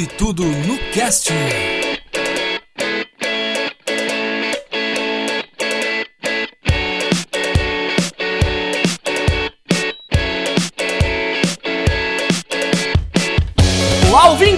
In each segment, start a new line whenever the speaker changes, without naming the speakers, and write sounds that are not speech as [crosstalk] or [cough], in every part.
Pode tudo no cast.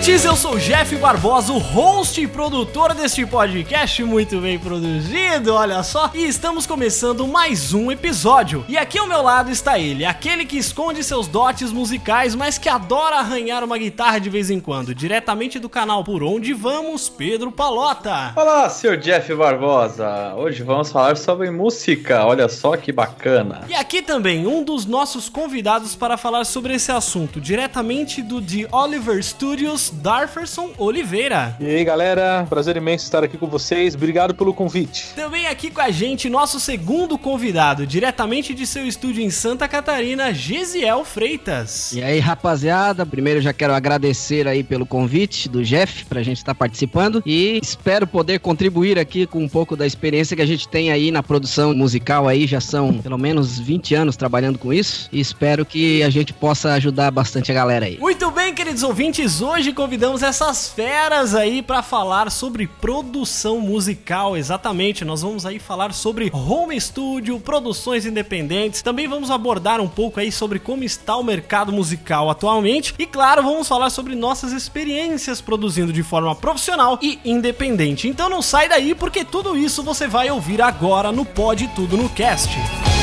Ouvintes! Eu sou o Jeff Barbosa, o host e produtor deste podcast muito bem produzido, olha só. E estamos começando mais um episódio. E aqui ao meu lado está ele, aquele que esconde seus dotes musicais, mas que adora arranhar uma guitarra de vez em quando, diretamente do canal Por Onde Vamos, Pedro Palota.
Olá, senhor Jeff Barbosa. Hoje vamos falar sobre música. Olha só que bacana.
E aqui também um dos nossos convidados para falar sobre esse assunto, diretamente do The Oliver Studios, Darferson Oliveira.
E aí, galera, prazer imenso estar aqui com vocês. Obrigado pelo convite.
Também aqui com a gente, nosso segundo convidado, diretamente de seu estúdio em Santa Catarina, Gesiel Freitas.
E aí, rapaziada, primeiro já quero agradecer aí pelo convite do Jeff pra gente estar participando e espero poder contribuir aqui com um pouco da experiência que a gente tem aí na produção musical aí, já são pelo menos 20 anos trabalhando com isso e espero que a gente possa ajudar bastante a galera aí.
Muito bem, queridos ouvintes, hoje convidamos essas feras aí para falar sobre produção musical, exatamente. Nós vamos aí falar sobre home studio, produções independentes. Também vamos abordar um pouco aí sobre como está o mercado musical atualmente e claro, vamos falar sobre nossas experiências produzindo de forma profissional e independente. Então não sai daí porque tudo isso você vai ouvir agora no Pode Tudo no Cast. Muito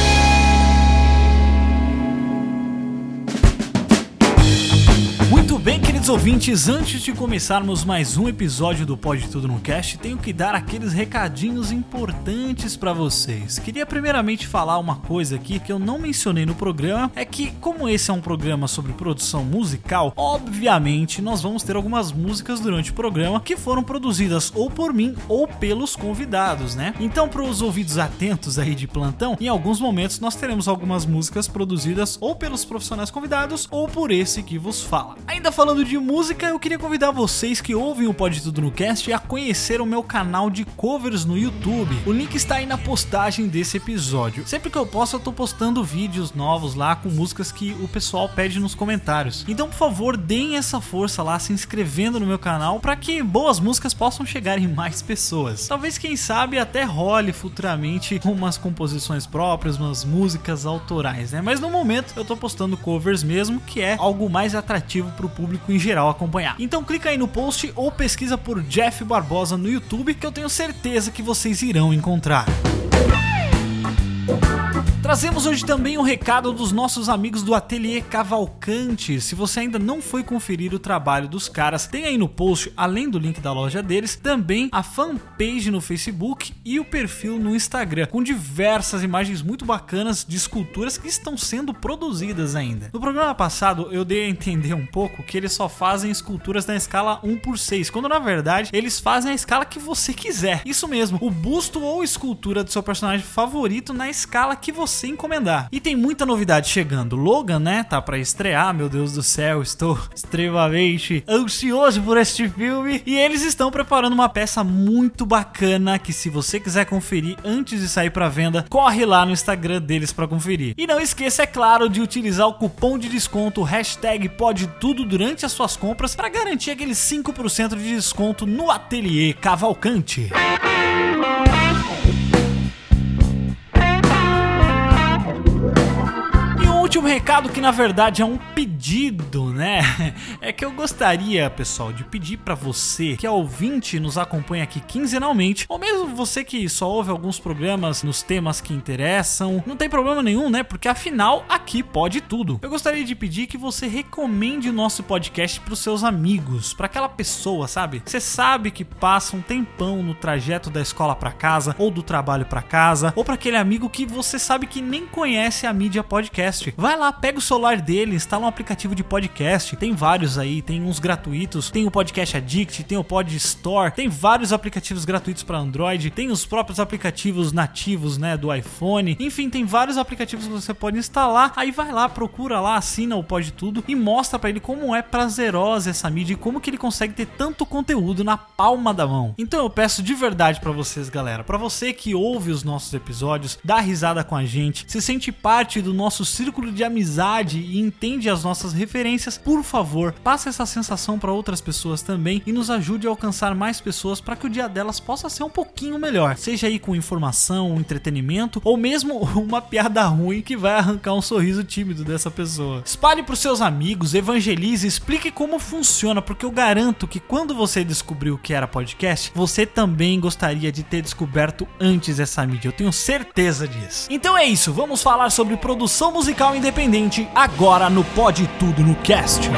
bem, queridos ouvintes, antes de começarmos mais um episódio do Pode Tudo no Cast, tenho que dar aqueles recadinhos importantes pra vocês. Queria primeiramente falar uma coisa aqui que eu não mencionei no programa, é que como esse é um programa sobre produção musical, obviamente nós vamos ter algumas músicas durante o programa que foram produzidas ou por mim ou pelos convidados, né? Então, para os ouvidos atentos aí de plantão, em alguns momentos nós teremos algumas músicas produzidas ou pelos profissionais convidados ou por esse que vos fala. Ainda falando de música, eu queria convidar vocês que ouvem o Pode Tudo no Cast a conhecer o meu canal de covers no YouTube. O link está aí na postagem desse episódio. Sempre que eu posso, eu tô postando vídeos novos lá com músicas que o pessoal pede nos comentários. Então, por favor, deem essa força lá se inscrevendo no meu canal para que boas músicas possam chegar em mais pessoas. Talvez, quem sabe, até role futuramente umas composições próprias, umas músicas autorais, né? Mas no momento eu tô postando covers mesmo, que é algo mais atrativo para o público em geral acompanhar. Então clica aí no post ou pesquisa por Jeff Barbosa no YouTube que eu tenho certeza que vocês irão encontrar. Trazemos hoje também um recado dos nossos amigos do Ateliê Cavalcante. Se você ainda não foi conferir o trabalho dos caras, tem aí no post, além do link da loja deles, também a fanpage no Facebook e o perfil no Instagram, com diversas imagens muito bacanas de esculturas que estão sendo produzidas ainda. No programa passado, eu dei a entender um pouco que eles só fazem esculturas na escala 1 por 6, quando na verdade eles fazem a escala que você quiser. Isso mesmo, o busto ou escultura do seu personagem favorito na escala que você encomendar. E tem muita novidade chegando. Logan, né, tá para estrear, meu Deus do céu, estou [laughs] extremamente ansioso por este filme. E eles estão preparando uma peça muito bacana que se você quiser conferir antes de sair para venda, corre lá no Instagram deles para conferir. E não esqueça, é claro, de utilizar o cupom de desconto hashtag pode tudo durante as suas compras para garantir aqueles 5% de desconto no ateliê Cavalcante. Último recado que na verdade é um pedido, né? [laughs] É que eu gostaria, pessoal, de pedir para você que é ouvinte nos acompanha aqui quinzenalmente, ou mesmo você que só ouve alguns programas nos temas que interessam, não tem problema nenhum, né? Porque afinal aqui pode tudo. Eu gostaria de pedir que você recomende o nosso podcast para os seus amigos, para aquela pessoa, sabe? Você sabe que passa um tempão no trajeto da escola para casa ou do trabalho para casa, ou para aquele amigo que você sabe que nem conhece a mídia podcast. Vai lá, pega o celular dele, instala um aplicativo de podcast. Tem vários aí, tem uns gratuitos, tem o Podcast Addict, tem o Pod Store, tem vários aplicativos gratuitos para Android, tem os próprios aplicativos nativos, né, do iPhone. Enfim, tem vários aplicativos que você pode instalar. Aí vai lá, procura lá, assina o Pod Tudo e mostra para ele como é prazerosa essa mídia e como que ele consegue ter tanto conteúdo na palma da mão. Então eu peço de verdade para vocês, galera, para você que ouve os nossos episódios, dá risada com a gente, se sente parte do nosso círculo de amizade e entende as nossas referências, por favor, passe essa sensação para outras pessoas também e nos ajude a alcançar mais pessoas para que o dia delas possa ser um pouquinho melhor, seja aí com informação, entretenimento ou mesmo [laughs] uma piada ruim que vai arrancar um sorriso tímido dessa pessoa. Espalhe para os seus amigos, evangelize, explique como funciona, porque eu garanto que quando você descobriu que era podcast, você também gostaria de ter descoberto antes essa mídia. Eu tenho certeza disso. Então é isso, vamos falar sobre produção musical independente agora no Pode Tudo no Cast.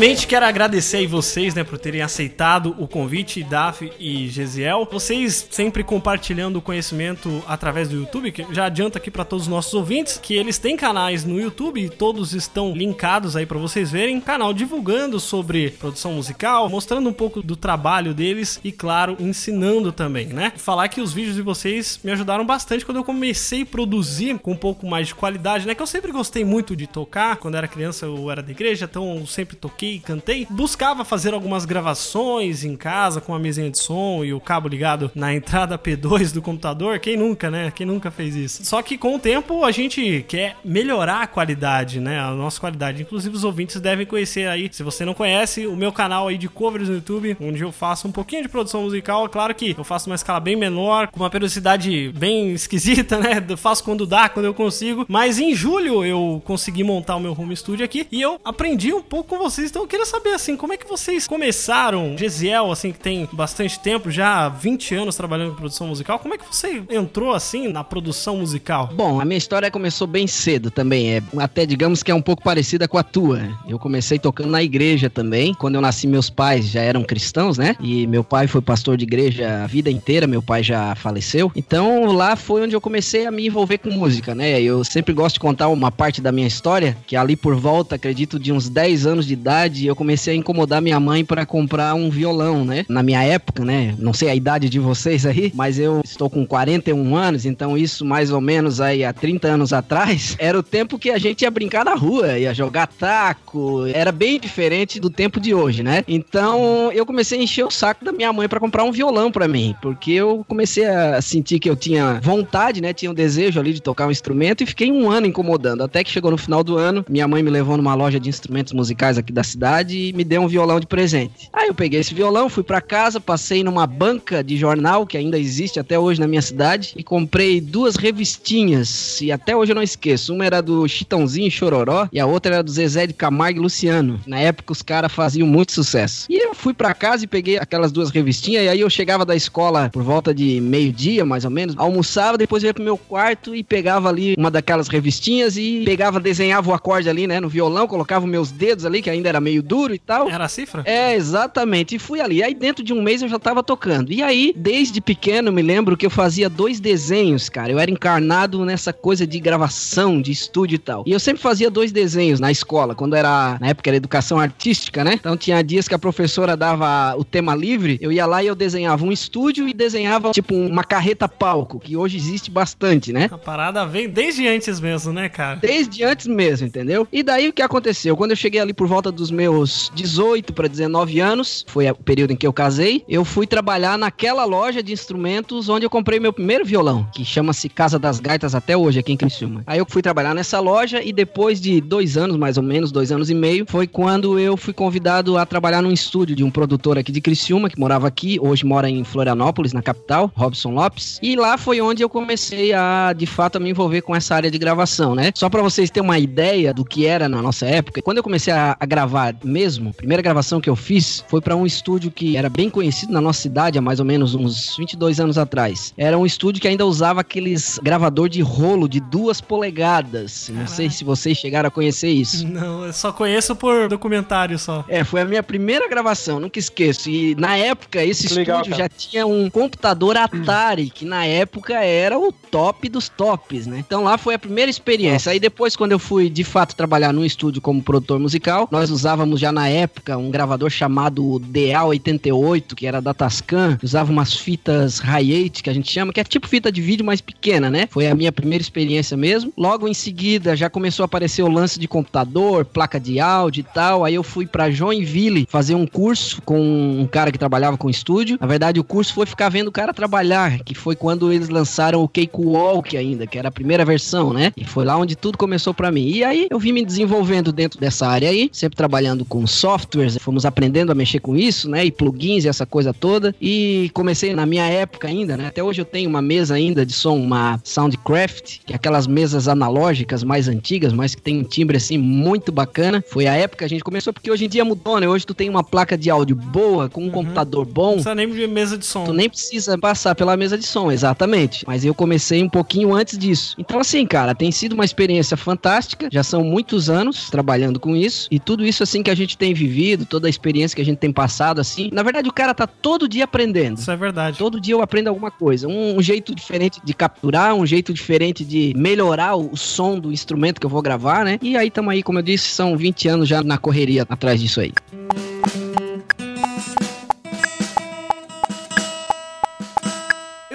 Primeiramente, quero agradecer aí vocês, né, por terem aceitado o convite, Daf e Gesiel. Vocês sempre compartilhando o conhecimento através do YouTube, que já adianta aqui para todos os nossos ouvintes que eles têm canais no YouTube e todos estão linkados aí para vocês verem. Canal divulgando sobre produção musical, mostrando um pouco do trabalho deles e, claro, ensinando também, né? Falar que os vídeos de vocês me ajudaram bastante quando eu comecei a produzir com um pouco mais de qualidade, né? Que eu sempre gostei muito de tocar. Quando era criança eu era da igreja, então eu sempre toquei toquei, cantei, buscava fazer algumas gravações em casa com a mesinha de som e o cabo ligado na entrada P2 do computador. Quem nunca, né? Quem nunca fez isso? Só que com o tempo a gente quer melhorar a qualidade, né? A nossa qualidade. Inclusive os ouvintes devem conhecer aí, se você não conhece, o meu canal aí de covers no YouTube, onde eu faço um pouquinho de produção musical. Claro que eu faço uma escala bem menor, com uma periodicidade bem esquisita, né? Eu faço quando dá, quando eu consigo. Mas em julho eu consegui montar o meu home studio aqui e eu aprendi um pouco com vocês então eu queria saber, assim, como é que vocês começaram? Gesiel, assim, que tem bastante tempo, já 20 anos trabalhando com produção musical, como é que você entrou, assim, na produção musical?
Bom, a minha história começou bem cedo também, é até digamos que é um pouco parecida com a tua. Eu comecei tocando na igreja também. Quando eu nasci, meus pais já eram cristãos, né? E meu pai foi pastor de igreja a vida inteira, meu pai já faleceu. Então lá foi onde eu comecei a me envolver com música, né? Eu sempre gosto de contar uma parte da minha história, que ali por volta, acredito, de uns 10 anos de idade, idade, eu comecei a incomodar minha mãe para comprar um violão, né? Na minha época, né? Não sei a idade de vocês aí, mas eu estou com 41 anos, então isso mais ou menos aí há 30 anos atrás, [laughs] era o tempo que a gente ia brincar na rua, ia jogar taco, era bem diferente do tempo de hoje, né? Então eu comecei a encher o saco da minha mãe para comprar um violão para mim, porque eu comecei a sentir que eu tinha vontade, né? Tinha um desejo ali de tocar um instrumento e fiquei um ano incomodando, até que chegou no final do ano, minha mãe me levou numa loja de instrumentos musicais aqui da cidade e me deu um violão de presente. Aí eu peguei esse violão, fui para casa, passei numa banca de jornal que ainda existe até hoje na minha cidade e comprei duas revistinhas e até hoje eu não esqueço. Uma era do Chitãozinho Chororó e a outra era do Zezé de Camargo e Luciano. Na época os caras faziam muito sucesso. E eu fui para casa e peguei aquelas duas revistinhas e aí eu chegava da escola por volta de meio-dia, mais ou menos, almoçava, depois ia pro meu quarto e pegava ali uma daquelas revistinhas e pegava, desenhava o acorde ali, né, no violão, colocava meus dedos ali, que ainda era meio duro e tal.
Era a cifra?
É, exatamente. E fui ali. Aí dentro de um mês eu já tava tocando. E aí, desde pequeno, me lembro que eu fazia dois desenhos, cara. Eu era encarnado nessa coisa de gravação, de estúdio e tal. E eu sempre fazia dois desenhos na escola, quando era, na época era educação artística, né? Então tinha dias que a professora dava o tema livre, eu ia lá e eu desenhava um estúdio e desenhava, tipo, uma carreta palco, que hoje existe bastante, né?
A parada vem desde antes mesmo, né, cara?
Desde antes mesmo, entendeu? E daí o que aconteceu? Quando eu cheguei ali por volta dos meus 18 para 19 anos, foi o período em que eu casei, eu fui trabalhar naquela loja de instrumentos onde eu comprei meu primeiro violão, que chama-se Casa das Gaitas até hoje aqui em Criciúma. Aí eu fui trabalhar nessa loja e depois de dois anos, mais ou menos, dois anos e meio, foi quando eu fui convidado a trabalhar num estúdio de um produtor aqui de Criciúma, que morava aqui, hoje mora em Florianópolis, na capital, Robson Lopes. E lá foi onde eu comecei a, de fato, a me envolver com essa área de gravação, né? Só para vocês terem uma ideia do que era na nossa época, quando eu comecei a, a gravar gravar mesmo, a primeira gravação que eu fiz foi para um estúdio que era bem conhecido na nossa cidade há mais ou menos uns 22 anos atrás. Era um estúdio que ainda usava aqueles gravador de rolo de duas polegadas. Não sei se vocês chegaram a conhecer isso.
Não, eu só conheço por documentário só.
É, foi a minha primeira gravação, nunca esqueço. E na época, esse estúdio
cara.
já tinha um computador Atari, que na época era o top dos tops, né? Então lá foi a primeira experiência. Aí depois, quando eu fui de fato trabalhar num estúdio como produtor musical, nós usávamos já na época um gravador chamado DA88, que era da Tascam. Usava umas fitas Hi8, que a gente chama, que é tipo fita de vídeo mais pequena, né? Foi a minha primeira experiência mesmo. Logo em seguida, já começou a aparecer o lance de computador, placa de áudio e tal. Aí eu fui pra Joinville fazer um curso com um cara que trabalhava com estúdio. Na verdade, o curso foi ficar vendo o cara trabalhar, que foi quando eles lançaram o Cakewalk ainda, que era a primeira versão, né? E foi lá onde tudo começou pra mim. E aí eu vim me desenvolvendo dentro dessa área aí, sempre trabalhando com softwares, fomos aprendendo a mexer com isso, né? E plugins e essa coisa toda. E comecei na minha época ainda, né? Até hoje eu tenho uma mesa ainda de som, uma Soundcraft, que é aquelas mesas analógicas mais antigas, mas que tem um timbre assim muito bacana. Foi a época que a gente começou, porque hoje em dia mudou, né? Hoje tu tem uma placa de áudio boa, com um computador
Não
bom,
precisa nem de mesa de som.
Tu nem precisa passar pela mesa de som, exatamente. Mas eu comecei um pouquinho antes disso. Então, assim, cara, tem sido uma experiência fantástica. Já são muitos anos trabalhando com isso. E tudo isso, assim, que a gente tem vivido, toda a experiência que a gente tem passado, assim. Na verdade, o cara tá todo dia aprendendo.
Isso é verdade.
Todo dia eu aprendo alguma coisa. Um, um jeito diferente de capturar, um jeito diferente de melhorar o, o som do instrumento que eu vou gravar, né? E aí, tamo aí, como eu disse, são 20 anos já na correria atrás disso aí.
E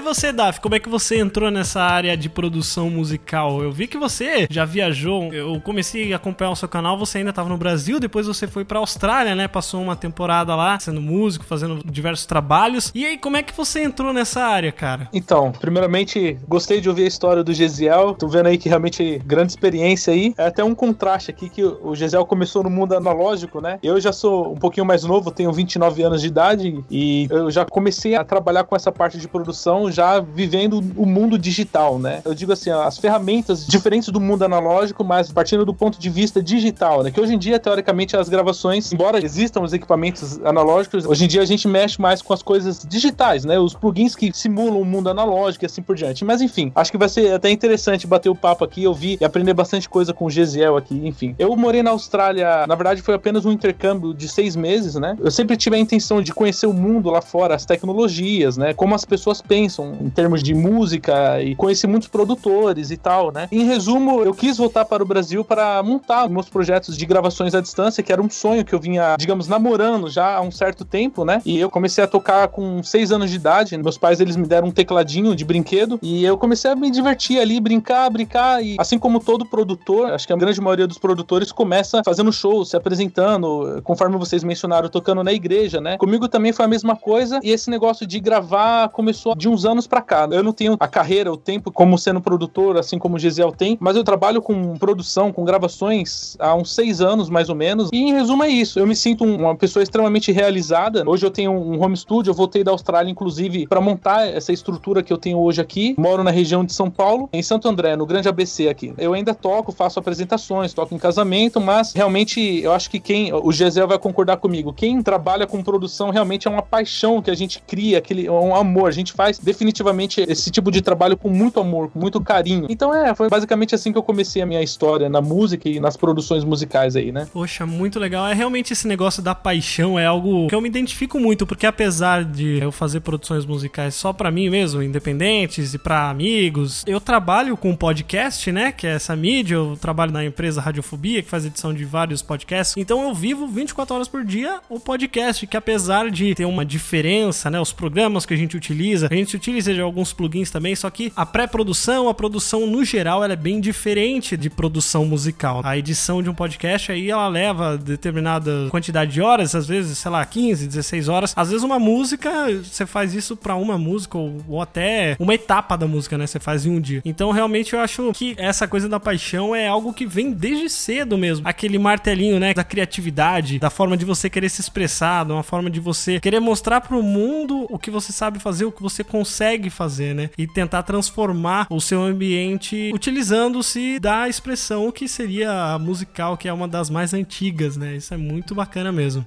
você, Daf, como é que você entrou nessa área de produção musical? Eu vi que você já viajou. Eu comecei a acompanhar o seu canal, você ainda estava no Brasil, depois você foi pra Austrália, né? Passou uma temporada lá, sendo músico, fazendo diversos trabalhos. E aí, como é que você entrou nessa área, cara?
Então, primeiramente, gostei de ouvir a história do Gesiel. Tô vendo aí que realmente grande experiência aí. É até um contraste aqui que o Gesiel começou no mundo analógico, né? Eu já sou um pouquinho mais novo, tenho 29 anos de idade e eu já comecei a trabalhar com essa parte de produção já vivendo o mundo digital, né? Eu digo assim, as ferramentas diferentes do mundo analógico, mas partindo do ponto de vista digital, né? Que hoje em dia, teoricamente, as gravações, embora existam os equipamentos analógicos, hoje em dia a gente mexe mais com as coisas digitais, né? Os plugins que simulam o mundo analógico e assim por diante. Mas enfim, acho que vai ser até interessante bater o papo aqui, ouvir e aprender bastante coisa com o Gesiel aqui, enfim. Eu morei na Austrália, na verdade foi apenas um intercâmbio de seis meses, né? Eu sempre tive a intenção de conhecer o mundo lá fora, as tecnologias, né? Como as pessoas pensam em termos de música e conheci muitos produtores e tal, né? Em resumo, eu quis voltar para o Brasil para montar meus projetos de gravações à distância, que era um sonho que eu vinha, digamos, namorando já há um certo tempo, né? E eu comecei a tocar com seis anos de idade. Meus pais, eles me deram um tecladinho de brinquedo e eu comecei a me divertir ali, brincar, brincar e assim como todo produtor, acho que a grande maioria dos produtores começa fazendo shows, se apresentando, conforme vocês mencionaram, tocando na igreja, né? Comigo também foi a mesma coisa e esse negócio de gravar começou de uns anos pra cá. Eu não tenho a carreira, o tempo como sendo produtor, assim como o Gesiel tem, mas eu trabalho com produção, com gravações há uns seis anos, mais ou menos. E em resumo é isso. Eu me sinto um- uma pessoa extremamente realizada. Hoje eu tenho um home studio, eu voltei da Austrália, inclusive, para montar essa estrutura que eu tenho hoje aqui. Moro na região de São Paulo, em Santo André, no Grande ABC aqui. Eu ainda toco, faço apresentações, toco em casamento, mas realmente eu acho que quem, o Gesiel vai concordar comigo, quem trabalha com produção realmente é uma paixão que a gente cria, aquele, é um amor. A gente faz definitivamente esse tipo de trabalho com muito amor, com muito carinho. Então é, foi basicamente assim que eu comecei a minha história na música e nas produções musicais aí, né?
Poxa, muito legal. É realmente esse negócio da paixão é algo que eu me identifico muito, porque apesar de eu fazer produções musicais só pra mim mesmo, independentes e pra amigos, eu trabalho com podcast, né, que é essa mídia, eu trabalho na empresa Radiofobia, que faz edição de vários podcasts. Então eu vivo 24 horas por dia o podcast, que apesar de ter uma diferença, né, os programas que a gente utiliza, a gente utiliza de alguns plugins também, só que a pré-produção, a produção no geral, ela é bem diferente de produção musical. A edição de um podcast aí ela leva determinada quantidade de horas, às vezes, sei lá, 15, 16 horas. Às vezes uma música, você faz isso pra uma música ou, ou até uma etapa da música, né? Você faz em um dia. Então, realmente eu acho que essa coisa da paixão é algo que vem desde cedo mesmo. Aquele martelinho, né, da criatividade, da forma de você querer se expressar, de uma forma de você querer mostrar pro mundo o que você sabe fazer, o que você consegue consegue fazer, né? E tentar transformar o seu ambiente utilizando-se da expressão que seria musical, que é uma das mais antigas, né? Isso é muito bacana mesmo.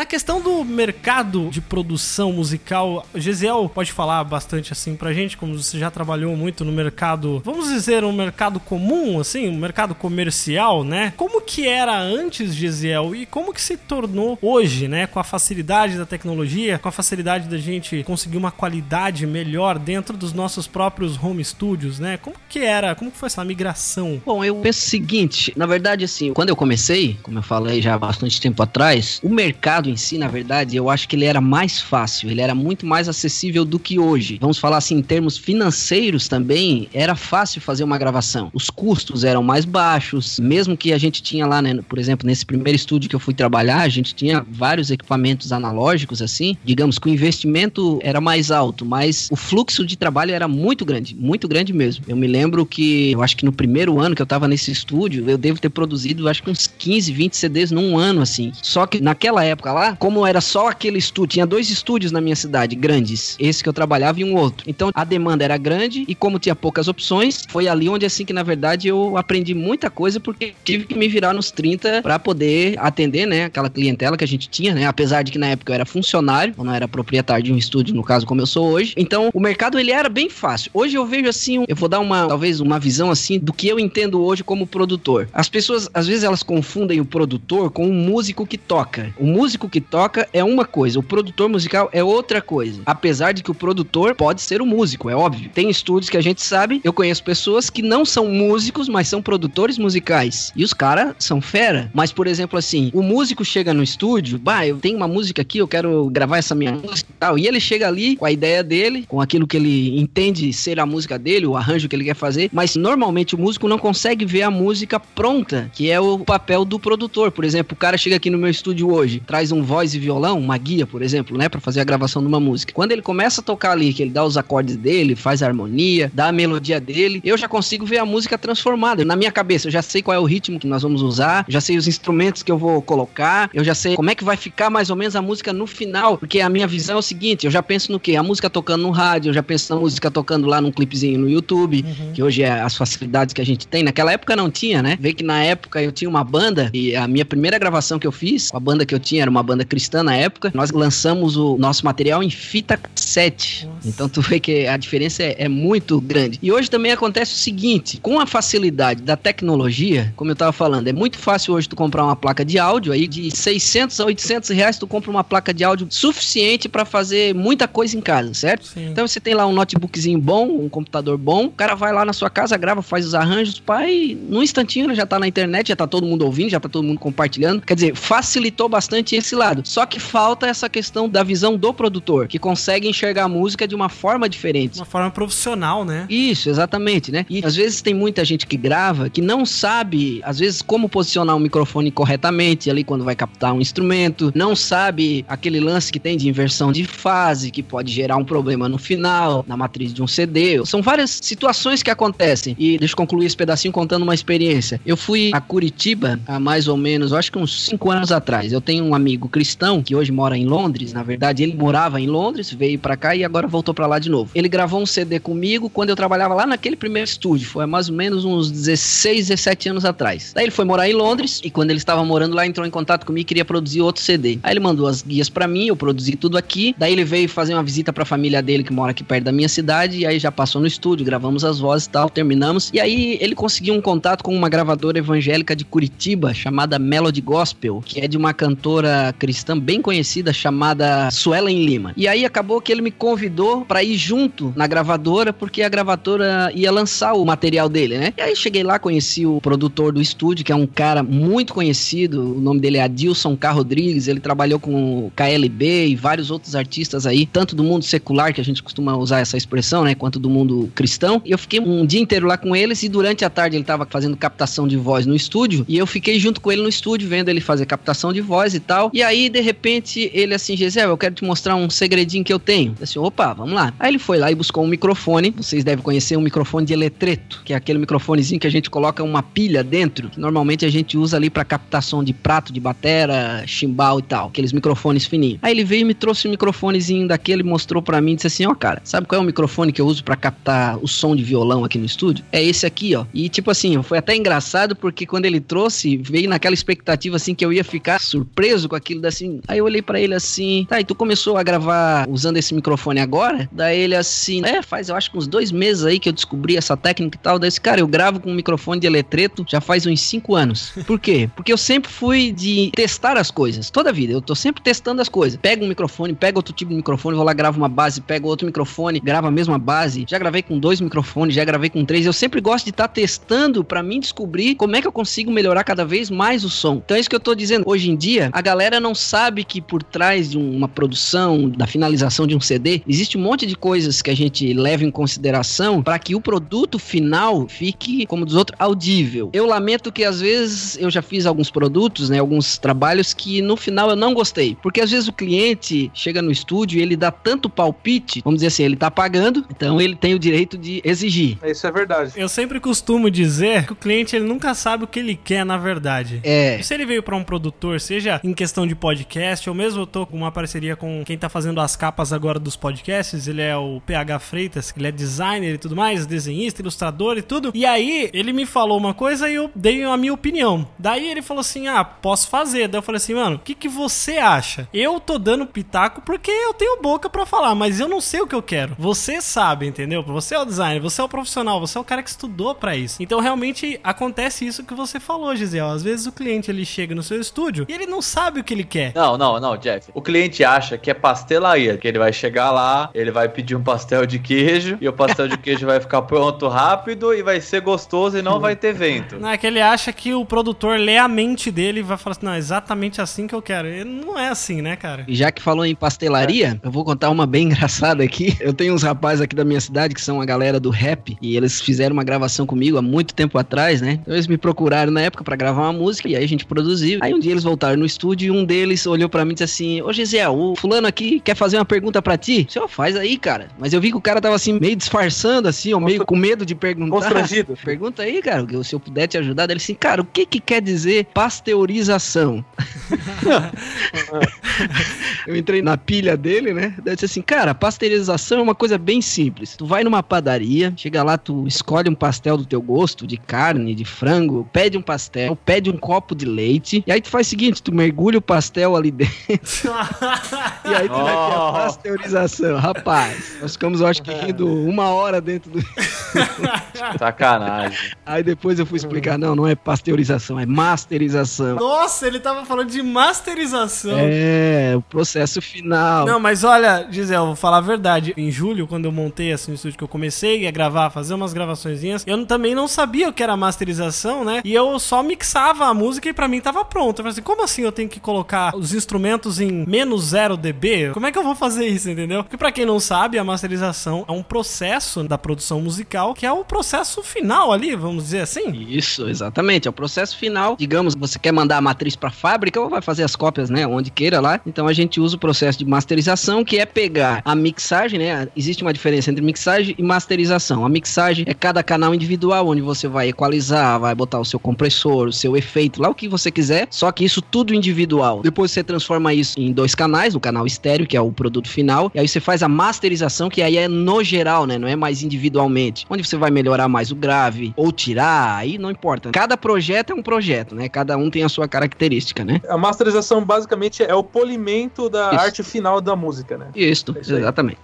Na questão do mercado de produção musical, Gesiel pode falar bastante assim pra gente, como você já trabalhou muito no mercado, vamos dizer, um mercado comum, assim, um mercado comercial, né? Como que era antes, Gesiel, e como que se tornou hoje, né? Com a facilidade da tecnologia, com a facilidade da gente conseguir uma qualidade melhor dentro dos nossos próprios home studios, né? Como que era, como que foi essa migração?
Bom, eu penso o seguinte, na verdade, assim, quando eu comecei, como eu falei já há bastante tempo atrás, o mercado em si, na verdade, eu acho que ele era mais fácil, ele era muito mais acessível do que hoje. Vamos falar assim, em termos financeiros também, era fácil fazer uma gravação. Os custos eram mais baixos, mesmo que a gente tinha lá, né, por exemplo, nesse primeiro estúdio que eu fui trabalhar, a gente tinha vários equipamentos analógicos, assim, digamos que o investimento era mais alto, mas o fluxo de trabalho era muito grande, muito grande mesmo. Eu me lembro que, eu acho que no primeiro ano que eu tava nesse estúdio, eu devo ter produzido, acho que uns 15, 20 CDs num ano, assim. Só que naquela época lá, lá, como era só aquele estúdio, tinha dois estúdios na minha cidade, grandes, esse que eu trabalhava e um outro. Então a demanda era grande e como tinha poucas opções, foi ali onde assim que na verdade eu aprendi muita coisa porque tive que me virar nos 30 para poder atender, né, aquela clientela que a gente tinha, né, apesar de que na época eu era funcionário, eu não era proprietário de um estúdio, no caso como eu sou hoje. Então o mercado ele era bem fácil. Hoje eu vejo assim, eu vou dar uma talvez uma visão assim do que eu entendo hoje como produtor. As pessoas às vezes elas confundem o produtor com o músico que toca. O músico que toca é uma coisa, o produtor musical é outra coisa. Apesar de que o produtor pode ser o músico, é óbvio. Tem estúdios que a gente sabe, eu conheço pessoas que não são músicos, mas são produtores musicais. E os caras são fera. Mas, por exemplo, assim, o músico chega no estúdio, bah, eu tenho uma música aqui, eu quero gravar essa minha música e tal. E ele chega ali com a ideia dele, com aquilo que ele entende ser a música dele, o arranjo que ele quer fazer. Mas normalmente o músico não consegue ver a música pronta, que é o papel do produtor. Por exemplo, o cara chega aqui no meu estúdio hoje, traz um um voz e violão, uma guia, por exemplo, né, para fazer a gravação de uma música. Quando ele começa a tocar ali, que ele dá os acordes dele, faz a harmonia, dá a melodia dele, eu já consigo ver a música transformada. Na minha cabeça, eu já sei qual é o ritmo que nós vamos usar, já sei os instrumentos que eu vou colocar, eu já sei como é que vai ficar mais ou menos a música no final, porque a minha visão é o seguinte, eu já penso no que? A música tocando no rádio, eu já penso na música tocando lá num clipezinho no YouTube, uhum. que hoje é as facilidades que a gente tem. Naquela época não tinha, né? Vê que na época eu tinha uma banda e a minha primeira gravação que eu fiz, a banda que eu tinha era uma banda cristã na época, nós lançamos o nosso material em fita cassete. Nossa. Então tu vê que a diferença é, é, muito grande. E hoje também acontece o seguinte, com a facilidade da tecnologia, como eu tava falando, é muito fácil hoje tu comprar uma placa de áudio aí de 600 a 800 reais tu compra uma placa de áudio suficiente para fazer muita coisa em casa, certo? Sim. Então você tem lá um notebookzinho bom, um computador bom, o cara vai lá na sua casa, grava, faz os arranjos, pai, num instantinho ele já tá na internet, já tá todo mundo ouvindo, já tá todo mundo compartilhando. Quer dizer, facilitou bastante esse lado. Só que falta essa questão da visão do produtor, que consegue enxergar a música de uma forma diferente.
Uma forma profissional, né?
Isso, exatamente, né? E às vezes tem muita gente que grava que não sabe, às vezes, como posicionar um microfone corretamente ali quando vai captar um instrumento, não sabe aquele lance que tem de inversão de fase, que pode gerar um problema no final, na matriz de um CD. São várias situações que acontecem. E deixa eu concluir esse pedacinho contando uma experiência. Eu fui a Curitiba há mais ou menos, acho que uns 5 anos atrás. Eu tenho um amigo cristão que hoje mora em Londres, na verdade ele morava em Londres, veio para cá e agora voltou para lá de novo. Ele gravou um CD comigo quando eu trabalhava lá naquele primeiro estúdio, foi mais ou menos uns 16, 17 anos atrás. Daí ele foi morar em Londres e quando ele estava morando lá entrou em contato comigo e queria produzir outro CD. Aí ele mandou as guias para mim, eu produzi tudo aqui. Daí ele veio fazer uma visita para a família dele que mora aqui perto da minha cidade e aí já passou no estúdio, gravamos as vozes e tal, terminamos. E aí ele conseguiu um contato com uma gravadora evangélica de Curitiba chamada Melody Gospel, que é de uma cantora cristã bem conhecida chamada Suelen Lima. E aí acabou que ele me convidou para ir junto na gravadora, porque a gravadora ia lançar o material dele, né? E aí cheguei lá, conheci o produtor do estúdio, que é um cara muito conhecido, o nome dele é Adilson K. Rodrigues, ele trabalhou com o KLB e vários outros artistas aí, tanto do mundo secular, que a gente costuma usar essa expressão, né, quanto do mundo cristão. E eu fiquei um dia inteiro lá com eles e durante a tarde ele tava fazendo captação de voz no estúdio e eu fiquei junto com ele no estúdio, vendo ele fazer captação de voz e tal. E E aí, de repente, ele assim, Gisele, eu quero te mostrar um segredinho que eu tenho. Eu assim, opa, vamos lá. Aí ele foi lá e buscou um microfone. Vocês devem conhecer um microfone de eletreto, que é aquele microfonezinho que a gente coloca uma pilha dentro, que normalmente a gente usa ali para captação de prato, de batera, chimbal e tal, aqueles microfones fininhos. Aí ele veio e me trouxe um microfonezinho daquele, mostrou para mim e disse assim, ó, cara, sabe qual é o microfone que eu uso para captar o som de violão aqui no estúdio? É esse aqui, ó. E tipo assim, foi até engraçado porque quando ele trouxe, veio naquela expectativa assim que eu ia ficar surpreso com aquilo assim. Aí eu olhei para ele assim, tá, e tu começou a gravar usando esse microfone agora? Daí ele assim, é, faz eu acho que uns dois meses aí que eu descobri essa técnica e tal. Daí esse cara, eu gravo com um microfone de eletreto já faz uns cinco anos. [laughs] Por quê? Porque eu sempre fui de testar as coisas, toda a vida. Eu tô sempre testando as coisas. Pega um microfone, pega outro tipo de microfone, vou lá, gravo uma base, pego outro microfone, gravo a mesma base. Já gravei com dois microfones, já gravei com três. Eu sempre gosto de estar tá testando para mim descobrir como é que eu consigo melhorar cada vez mais o som. Então é isso que eu tô dizendo. Hoje em dia, a galera não sabe que por trás de uma produção, da finalização de um CD, existe um monte de coisas que a gente leva em consideração para que o produto final fique, como dos outros, audível. Eu lamento que às vezes eu já fiz alguns produtos, né, alguns trabalhos que no final eu não gostei, porque às vezes o cliente chega no estúdio e ele dá tanto palpite, vamos dizer assim, ele tá pagando, então ele tem o direito de exigir.
Isso é verdade.
Eu sempre costumo dizer que o cliente ele nunca sabe o que ele quer na verdade.
É.
Se ele veio para um produtor, seja em questão de podcast, ou mesmo eu tô com uma parceria com quem tá fazendo as capas agora dos podcasts, ele é o PH Freitas, ele é designer e tudo mais, desenhista, ilustrador e tudo. E aí, ele me falou uma coisa e eu dei a minha opinião. Daí ele falou assim: "Ah, posso fazer". Daí eu falei assim: "Mano, o que que você acha?". Eu tô dando pitaco porque eu tenho boca para falar, mas eu não sei o que eu quero. Você sabe, entendeu? Você é o designer, você é o profissional, você é o cara que estudou para isso. Então realmente acontece isso que você falou, Gisele. Às vezes o cliente ele chega no seu estúdio e ele não sabe o que ele quer.
Não, não, não, Jeff. O cliente acha que é pastelaria, que ele vai chegar lá, ele vai pedir um pastel de queijo e o pastel de queijo vai ficar pronto rápido e vai ser gostoso e não vai ter vento.
Não, é que ele acha que o produtor lê a mente dele e vai falar assim, não, é exatamente assim que eu quero. E não é assim, né, cara?
E já que falou em pastelaria, eu vou contar uma bem [laughs] engraçada aqui. Eu tenho uns rapazes aqui da minha cidade que são a galera do rap e eles fizeram uma gravação comigo há muito tempo atrás, né? Então eles me procuraram na época para gravar uma música e aí a gente produziu. Aí um dia eles voltaram no estúdio e um deles olhou para mim e disse assim: Ô Gisele, o fulano aqui quer fazer uma pergunta para ti? O senhor faz aí, cara. Mas eu vi que o cara tava assim, meio disfarçando, assim, ou meio com medo de perguntar.
Constrangido. [laughs]
Pergunta aí, cara, que se eu puder te ajudar. Ele assim, cara, o que que quer dizer pasteurização? [laughs] eu entrei na pilha dele, né? Daí disse assim, cara, pasteurização é uma coisa bem simples. Tu vai numa padaria, chega lá, tu escolhe um pastel do teu gosto, de carne, de frango, pede um pastel, pede um copo de leite, e aí tu faz o seguinte, tu mergulha o pastel ali dentro, [laughs] e aí tu vai ter a
Oh.
pasteurização. Rapaz, nós ficamos, eu acho que, rindo uma hora dentro do... [laughs]
Sacanagem.
Aí depois eu fui explicar, não, não é pasteurização, é masterização.
Nossa, ele tava falando de masterização.
É, o processo final.
Não, mas olha, Gisele, vou falar a verdade. Em julho, quando eu montei assim, o estúdio que eu comecei a gravar, fazer umas gravaçõezinhas, eu também não sabia o que era masterização, né? E eu só mixava a música e pra mim tava pronto. Eu falei assim, como assim eu tenho que colocar os instrumentos em menos 0 dB? Como é que eu vou fazer isso, entendeu? Porque pra quem não sabe, a masterização é um processo da produção musical que é o processo final ali, vamos dizer assim.
Isso, exatamente. É o processo final. Digamos, você quer mandar a matriz para fábrica ou vai fazer as cópias, né? Onde queira lá. Então a gente usa o processo de masterização, que é pegar a mixagem, né? Existe uma diferença entre mixagem e masterização. A mixagem é cada canal individual, onde você vai equalizar, vai botar o seu compressor, o seu efeito, lá o que você quiser. Só que isso tudo individual. Depois você transforma isso em dois canais, o canal estéreo, que é o produto final, e aí você faz a masterização, que aí é no geral, né? Não é mais individualmente. Onde você vai melhorar mais o grave ou tirar, aí não importa. Cada projeto é um projeto, né? Cada um tem a sua característica, né?
A masterização basicamente é o polimento da
Isso.
arte final da música, né?
Isso,
É isso
exatamente.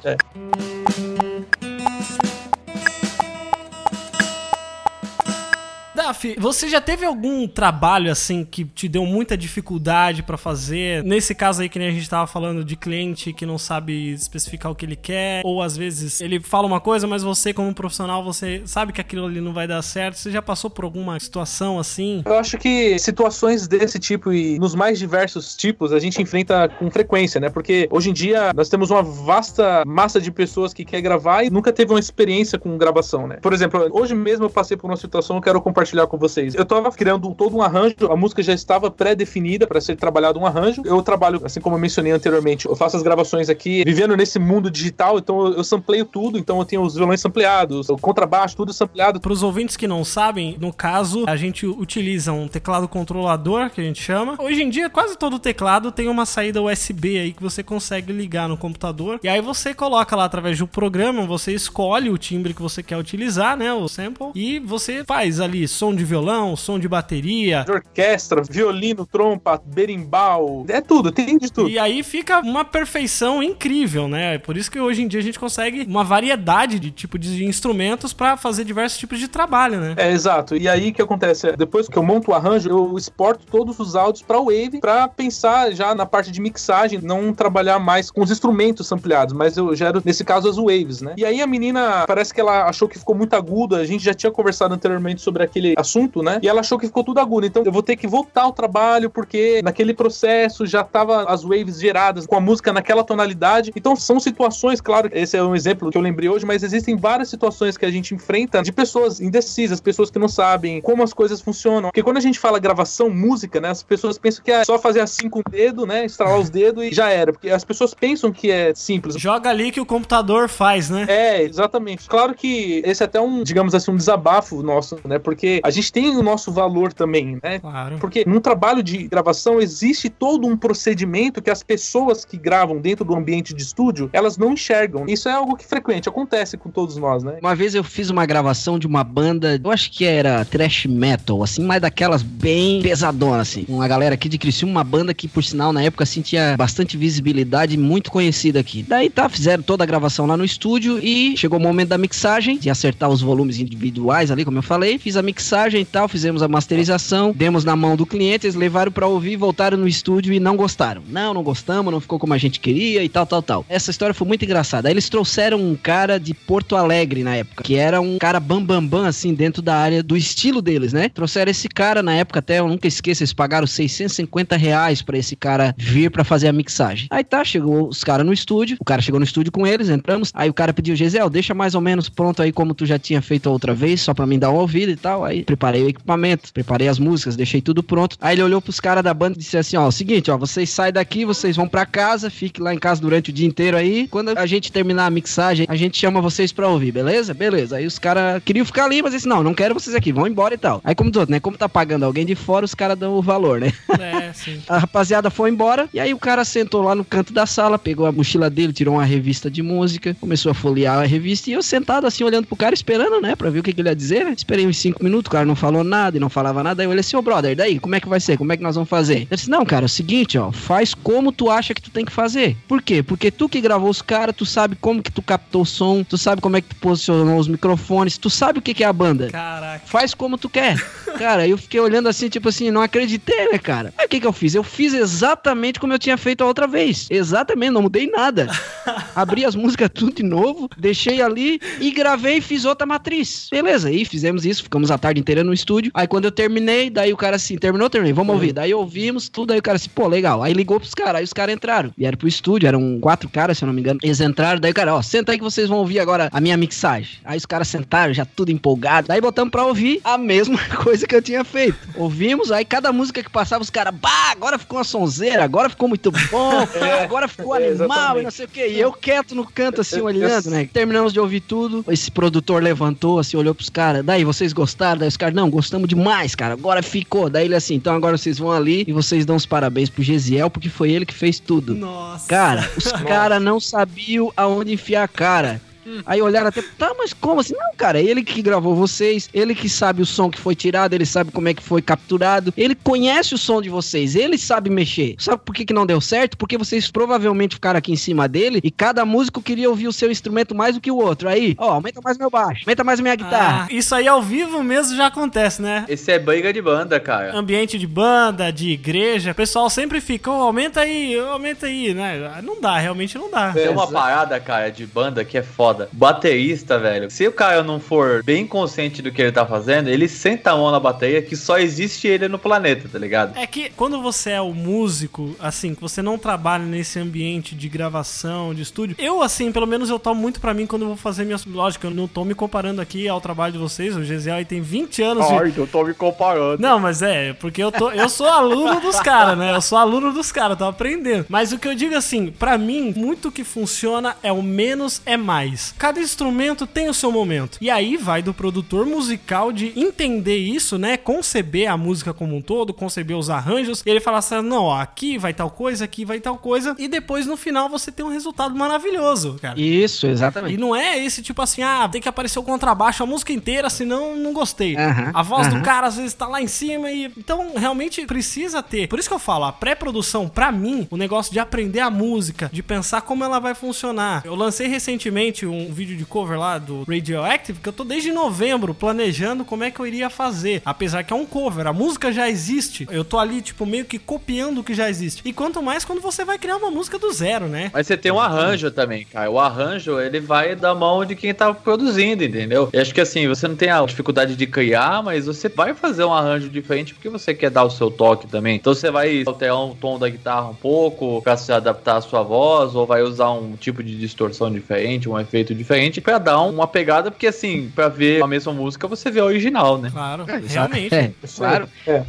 Daf, você já teve algum trabalho assim que te deu muita dificuldade pra fazer? Nesse caso aí que nem a gente tava falando de cliente que não sabe especificar o que ele quer, ou às vezes ele fala uma coisa, mas você como profissional, você sabe que aquilo ali não vai dar certo. Você já passou por alguma situação assim?
Eu acho que situações desse tipo e nos mais diversos tipos a gente enfrenta com frequência, né? Porque hoje em dia nós temos uma vasta massa de pessoas que quer gravar e nunca teve uma experiência com gravação, né? Por exemplo, hoje mesmo eu passei por uma situação, eu quero compartilhar compartilhar com vocês. Eu tava criando todo um arranjo, a música já estava pré-definida para ser trabalhado um arranjo. Eu trabalho, assim como eu mencionei anteriormente, eu faço as gravações aqui vivendo nesse mundo digital, então eu, eu sampleio tudo, então eu tenho os violões sampleados, o contrabaixo, tudo sampleado.
Para os ouvintes que não sabem, no caso, a gente utiliza um teclado controlador, que a gente chama. Hoje em dia, quase todo teclado tem uma saída USB aí que você consegue ligar no computador. E aí você coloca lá através do programa, você escolhe o timbre que você quer utilizar, né, o sample, e você faz ali som de violão, som de bateria,
De orquestra, violino, trompa, berimbau, é tudo, tem de tudo.
E aí fica uma perfeição incrível, né? Por isso que hoje em dia a gente consegue uma variedade de tipo de instrumentos para fazer diversos tipos de trabalho, né?
É, exato. E aí o que acontece? É, Depois que eu monto o arranjo, eu exporto todos os áudios pra Wave pra pensar já na parte de mixagem, não trabalhar mais com os instrumentos ampliados, mas eu gero, nesse caso, as waves, né? E aí a menina, parece que ela achou que ficou muito agudo, a gente já tinha conversado anteriormente sobre aquele assunto, né? E ela achou que ficou tudo agudo. Então eu vou ter que voltar ao trabalho, porque naquele processo já tava as waves geradas com a música naquela tonalidade. Então são situações, claro, esse é um exemplo que eu lembrei hoje, mas existem várias situações que a gente enfrenta de pessoas indecisas, pessoas que não sabem como as coisas funcionam. Porque quando a gente fala gravação, música, né? As pessoas pensam que é só fazer assim com o dedo, né? Estralar os dedos e já era. Porque as pessoas pensam que é simples.
Joga ali que o computador faz, né?
É, exatamente. Claro que esse é até um, digamos assim, um desabafo nosso, né? Porque a gente tem o nosso valor também, né?
Claro.
Porque num trabalho de gravação existe todo um procedimento que as pessoas que gravam dentro do ambiente de estúdio, elas não enxergam. Isso é algo que frequente, acontece com todos nós, né?
Uma vez eu fiz uma gravação de uma banda, eu acho que era thrash metal, assim, mas daquelas bem pesadonas, assim. Uma galera aqui de Criciúma, uma banda que, por sinal, na época, assim, tinha bastante visibilidade, muito conhecida aqui. Daí, tá, fizeram toda a gravação lá no estúdio e chegou o momento da mixagem, de acertar os volumes individuais ali, como eu falei. Fiz a mixagem e tal, fizemos a masterização, demos na mão do cliente, eles levaram pra ouvir, voltaram no estúdio e não gostaram. Não, não gostamos, não ficou como a gente queria e tal, tal, tal. Essa história foi muito engraçada. Aí eles trouxeram um cara de Porto Alegre na época, que era um cara bambambam, bam, bam, assim, dentro da área do estilo deles, né? Trouxeram esse cara na época, até eu nunca esqueço, eles pagaram 650 reais pra esse cara vir pra fazer a mixagem. Aí tá, chegou os caras no estúdio, o cara chegou no estúdio com eles, entramos, aí o cara pediu, Gisel, deixa mais ou menos pronto aí como tu já tinha feito a outra vez, só pra mim dar uma ouvida e tal. Aí preparei o equipamento, preparei as músicas, deixei tudo pronto. Aí ele olhou pros caras da banda e disse assim, ó, seguinte, ó, vocês saem daqui, vocês vão pra casa, fiquem lá em casa durante o dia inteiro aí. Quando a gente terminar a mixagem, a gente chama vocês pra ouvir, beleza? Beleza. Aí os caras queriam ficar ali, mas disse, não, não quero vocês aqui, vão embora e tal. Aí como todo, né, como tá pagando alguém de fora, os caras dão o valor, né?
É, sim. [laughs]
A rapaziada foi embora e aí o cara sentou lá no canto da sala, pegou a mochila dele, tirou uma revista de música, começou a folhear a revista e eu sentado assim, olhando pro cara, esperando, né, pra ver o que, que ele ia dizer, né? Esperei uns cinco minutos, o cara não falou nada e não falava nada. Aí eu olhei assim, ô brother, daí, como é que vai ser? Como é que nós vamos fazer? Ele disse, não, cara, é o seguinte, ó, faz como tu acha que tu tem que fazer. Por quê? Porque tu que gravou os caras, tu sabe como que tu captou o som, tu sabe como é que tu posicionou os microfones, tu sabe o que, que é a banda.
Caraca.
Faz como tu quer. [laughs] Cara, eu fiquei olhando assim, tipo assim, não acreditei, né, cara? Aí o que que eu fiz? Eu fiz exatamente como eu tinha feito a outra vez. Exatamente, não mudei nada. [laughs] Abri as músicas tudo de novo, deixei ali e gravei e fiz outra matriz. Beleza, aí fizemos isso, ficamos a tarde inteira no estúdio. Aí quando eu terminei, daí o cara assim, terminou, terminei, vamos ouvir. Daí ouvimos tudo, aí o cara assim, pô, legal. Aí ligou pros caras, aí os caras entraram. Vieram pro estúdio, eram quatro caras, se eu não me engano. Eles entraram, daí o cara, ó, senta aí que vocês vão ouvir agora a minha mixagem. Aí os caras sentaram, já tudo empolgado. Daí botamos pra ouvir a mesma [laughs] coisa que eu tinha feito. Ouvimos, aí cada música que passava, os caras, bah, agora ficou uma sonzeira, agora ficou muito bom, [laughs] agora ficou
é,
animal
exatamente.
e não sei o quê. E eu quieto no canto, assim, olhando, né? Terminamos de ouvir tudo. Esse produtor levantou, assim, olhou pros caras. Daí, vocês gostaram? Daí os caras, não, gostamos demais, cara. Agora ficou. Daí ele assim, então agora vocês vão ali e vocês dão os parabéns pro Gesiel, porque foi ele que fez tudo.
Nossa.
Cara, os [laughs] caras não sabiam aonde enfiar a cara. Aí olharam até, tá, mas como assim? Não, cara, ele que gravou vocês, ele que sabe o som que foi tirado, ele sabe como é que foi capturado, ele conhece o som de vocês, ele sabe mexer. Sabe por que, que não deu certo? Porque vocês provavelmente ficaram aqui em cima dele e cada músico queria ouvir o seu instrumento mais do que o outro. Aí, ó, aumenta mais meu baixo, aumenta mais minha guitarra.
Ah, isso aí ao vivo mesmo já acontece, né?
Esse é briga de banda, cara.
Ambiente de banda, de igreja, o pessoal sempre fica, "Ô, aumenta aí, aumenta aí, né? Não dá, realmente não dá.
Tem uma parada, cara, de banda que é foda. Foda. Baterista, velho. Se o cara não for bem consciente do que ele tá fazendo, ele senta a mão na bateria que só existe ele no planeta, tá ligado?
É que quando você é o músico, assim, que você não trabalha nesse ambiente de gravação, de estúdio, eu, assim, pelo menos eu tomo muito pra mim quando eu vou fazer minhas. Lógico, eu não tô me comparando aqui ao trabalho de vocês, o aí tem 20 anos de.
eu tô me comparando.
Não, mas é, porque eu, tô, eu sou aluno dos caras, né? Eu sou aluno dos caras, tô aprendendo. Mas o que eu digo assim, pra mim, muito que funciona é o menos é mais. Cada instrumento tem o seu momento. E aí vai do produtor musical de entender isso, né? Conceber a música como um todo, conceber os arranjos. E ele falar assim: não, ó, aqui vai tal coisa, aqui vai tal coisa. E depois no final você tem um resultado maravilhoso, cara.
Isso,
E
exatamente.
não é esse tipo assim, ah, tem que aparecer o contrabaixo a música inteira, senão não gostei. A voz do cara às vezes tá lá em cima e. Então, realmente precisa ter. Por isso que eu falo, a pré-produção, pra mim, o negócio de aprender a música, de pensar como ela vai funcionar. Eu lancei recentemente um vídeo de cover lá do Radioactive, que eu tô desde novembro planejando como é que eu iria fazer. Apesar que é um cover, a música já existe. Eu tô ali, tipo, meio que copiando o que já existe. E quanto mais quando você vai criar uma música do zero, né?
Mas você tem um arranjo também, cara. O arranjo, ele vai da mão de quem tá produzindo, entendeu? Eu acho que assim, você não tem a dificuldade de criar, mas você vai fazer um arranjo diferente porque você quer dar o seu toque também. Então você vai alterar um tom da guitarra um pouco pra se adaptar à sua voz, ou vai usar um tipo de distorção diferente, um efeito diferente, pra dar uma pegada, porque assim, pra ver a mesma música, você vê a original, né?
Claro, realmente.
É, claro.
É.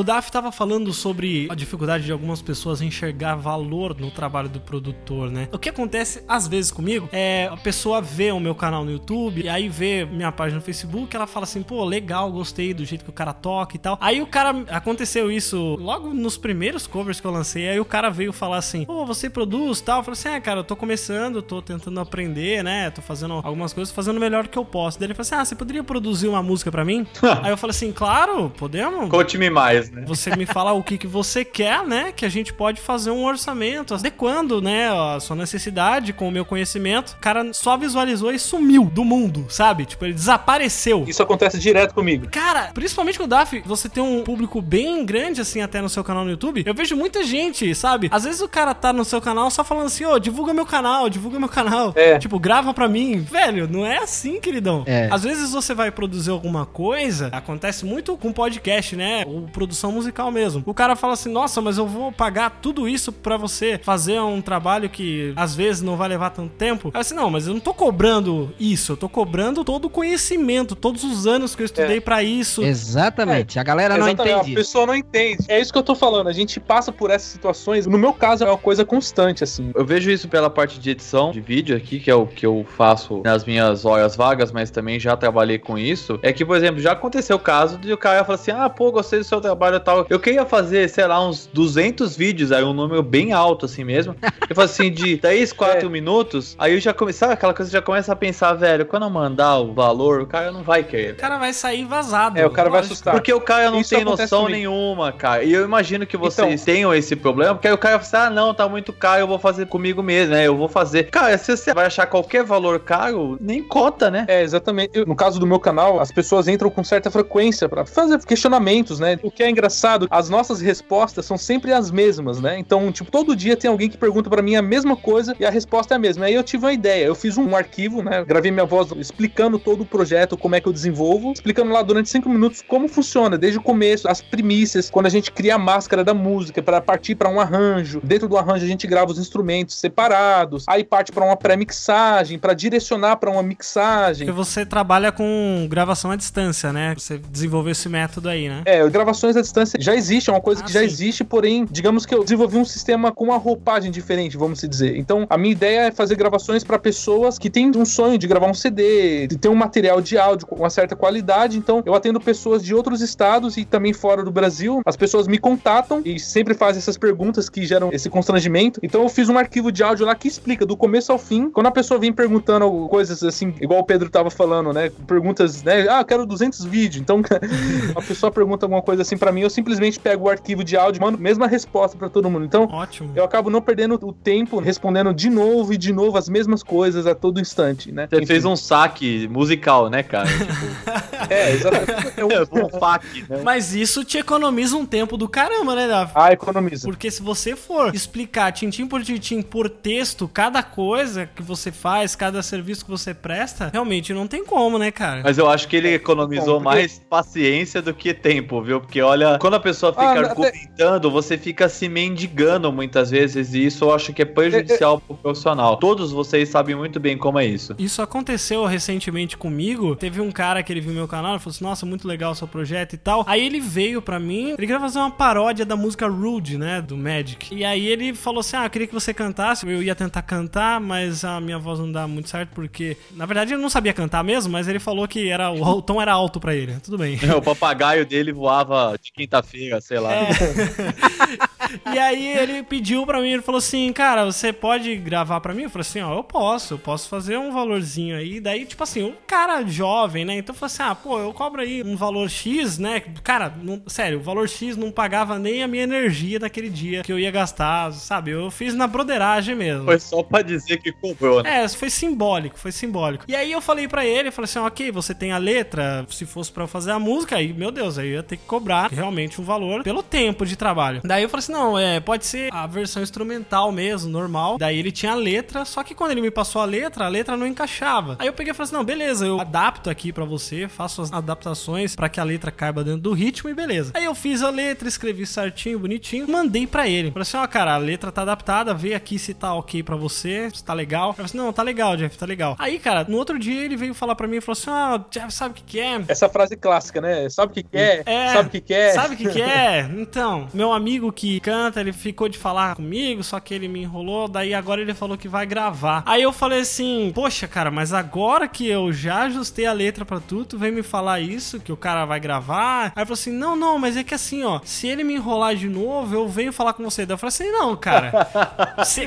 O Daf tava falando sobre a dificuldade de algumas pessoas enxergar valor no trabalho do produtor, né? O que acontece às vezes comigo é a pessoa vê o meu canal no YouTube, e aí vê minha página no Facebook, ela fala assim, pô, legal, gostei do jeito que o cara toca e tal. Aí o cara, aconteceu isso logo nos primeiros covers que eu lancei, aí o cara veio falar assim, pô, você produz tal? Eu falei assim, é, cara, eu tô começando, tô tentando aprender, né? Tô fazendo algumas coisas, fazendo o melhor que eu posso. Daí ele falou assim, ah, você poderia produzir uma música pra mim? [laughs] aí eu falei assim, claro, podemos.
Conte-me mais, né?
Você me fala o que, que você quer, né? Que a gente pode fazer um orçamento, adequando, né? A sua necessidade com o meu conhecimento. O cara só visualizou e sumiu do mundo, sabe? Tipo, ele desapareceu.
Isso acontece direto comigo.
Cara, principalmente com o Daf, você tem um público bem grande, assim, até no seu canal no YouTube. Eu vejo muita gente, sabe? Às vezes o cara tá no seu canal só falando assim, ô, divulga meu canal, divulga meu canal.
É.
Tipo, grava pra mim. Velho, não é assim, queridão.
É.
Às vezes você vai produzir alguma coisa, acontece muito com podcast, né? Ou produção musical mesmo. O cara fala assim, nossa, mas eu vou pagar tudo isso pra você fazer um trabalho que às vezes não vai levar tanto tempo. Aí assim, não, mas eu não tô cobrando isso, eu tô cobrando todo o conhecimento, todos os anos que eu estudei pra isso.
Exatamente. A galera não
Exatamente,
entende
A pessoa não entende. É isso que eu tô falando. A gente passa por essas situações. No meu caso, é uma coisa constante, assim.
Eu vejo isso pela parte de edição de vídeo aqui, que é o que eu faço nas minhas horas vagas, mas também já trabalhei com isso. É que, por exemplo, já aconteceu o caso de o cara falar assim: ah, pô, gostei do seu trabalho e tal. Eu queria fazer, sei lá, uns 200 vídeos, aí um número bem alto assim mesmo. Eu falo assim, de [laughs] 3, 4
É.
minutos. Aí eu já comecei, sabe aquela coisa, já começa a pensar, velho, quando eu mandar o valor, o cara não vai querer.
O cara vai sair vazado.
É, o cara vai
Lógico.
assustar.
Porque o cara não
Isso
tem noção
comigo.
nenhuma, cara. E eu imagino que vocês
Então-
tenham esse problema, porque aí o cara fala assim, ah, não, tá muito caro, eu vou fazer comigo mesmo, né? Eu vou fazer. Cara, se você vai achar qualquer valor caro, nem cota, né?
É, exatamente. Eu- no caso do meu canal, as pessoas entram com certa frequência pra fazer questionamentos, né? O que é engraçado, as nossas respostas são sempre as mesmas, né? Então, tipo, todo dia tem alguém que pergunta pra mim a mesma coisa e a resposta é a mesma. Aí eu tive uma ideia, eu fiz um arquivo, né? Gravei minha voz explicando todo o projeto, como é que eu desenvolvo, explicando lá durante cinco minutos como funciona, desde o começo, as primícias, quando a gente cria a máscara da música pra partir pra um arranjo. Dentro do arranjo a gente grava os instrumentos separados, aí parte pra uma pré-mixagem, pra direcionar pra uma mixagem.
Porque você trabalha com gravação à distância, né? Você desenvolveu esse método aí, né?
É, gravações à distância já existe, é uma coisa
Ah,
que já
sim.
existe, porém, digamos que eu desenvolvi um sistema com uma roupagem diferente, vamos se dizer. Então, a minha ideia é fazer gravações para pessoas que têm um sonho de gravar um CD, de ter um material de áudio com uma certa qualidade. Então, eu atendo pessoas de outros estados e também fora do Brasil. As pessoas me contatam e sempre fazem essas perguntas que geram esse constrangimento. Então, eu fiz um arquivo de áudio lá que explica do começo ao fim. Quando a pessoa vem perguntando coisas assim, igual o Pedro tava falando, né? Perguntas, né? Ah, eu quero 200 vídeos. Então, [laughs] a pessoa pergunta alguma coisa assim pra pra mim, eu simplesmente pego o arquivo de áudio e mando a mesma resposta pra todo mundo. Então,
Ótimo.
eu acabo não perdendo o tempo respondendo de novo e de novo as mesmas coisas a todo instante, né?
Você fez um saque musical, né, cara? [laughs]
É, exatamente. Eu- [laughs]
Tipo, um fac, né?
Mas isso te economiza um tempo do caramba, né, Davi?
Ah, economiza.
Porque se você for explicar tintim por tintim por texto cada coisa que você faz, cada serviço que você presta, realmente não tem como, né, cara?
Mas eu acho que ele economizou
Bom, porque-
mais paciência do que tempo, viu? Porque olha, quando a pessoa fica
Ah, até-
argumentando, você fica se mendigando muitas vezes, e isso eu acho que é prejudicial pro profissional. Todos vocês sabem muito bem como é isso.
Isso aconteceu recentemente comigo. Teve um cara que ele viu meu canal e falou assim: Nossa, muito legal o seu projeto e tal. Aí ele veio pra mim, ele queria fazer uma paródia da música Rude, né? Do Magic. E aí ele falou assim: Ah, eu queria que você cantasse. Eu ia tentar cantar, mas a minha voz não dá muito certo porque, na verdade, ele não sabia cantar mesmo, mas ele falou que era o, [laughs] tom era alto pra ele. Tudo bem. [laughs]
O papagaio dele voava de quinta-feira, sei lá. [laughs]
E aí ele pediu pra mim, ele falou assim, cara, você pode gravar pra mim? Eu falei assim, ó, eu posso, eu posso fazer um valorzinho aí. Daí, tipo assim, um cara jovem, né? Então eu falei assim, ah, pô, eu cobro aí um valor X, né? Cara, não- sério, o valor X não pagava nem a minha energia daquele dia que eu ia gastar, sabe? Eu fiz na broderagem mesmo.
Foi só pra dizer que cobrou, né?
É, foi simbólico, foi simbólico. E aí eu falei pra ele, eu falei assim, ok, você tem a letra, se fosse pra eu fazer a música, aí, meu Deus, aí eu ia ter que cobrar realmente um valor pelo tempo de trabalho. Daí eu falei assim, não, é, pode ser a versão instrumental mesmo, normal. Daí ele tinha a letra, só que quando ele me passou a letra, a letra não encaixava. Aí eu peguei e falei assim, não, beleza, eu adapto aqui pra você, faço as adaptações pra que a letra caiba dentro do ritmo e beleza. Aí eu fiz a letra, escrevi certinho, bonitinho, mandei pra ele. Falei assim, ó, cara, a letra tá adaptada, vê aqui se tá ok pra você, se tá legal. Eu falei assim, não, tá legal, Jeff, tá legal. Aí, cara, no outro dia ele veio falar pra mim e falou assim, ó, Jeff, sabe o que que é?
Essa frase clássica, né? Sabe o que quer?
É,
Sabe o que quer?
Sabe o que, que é? [laughs] Então, meu amigo que canta, ele ficou de falar comigo, só que ele me enrolou, daí agora ele falou que vai gravar. Aí eu falei assim, poxa, cara, mas agora que eu já ajustei a letra pra tu, tu vem me falar isso, que o cara vai gravar? Aí ele falou assim, não, não, mas é que assim, ó, se ele me enrolar de novo, eu venho falar com você. Daí eu falei assim, não, cara.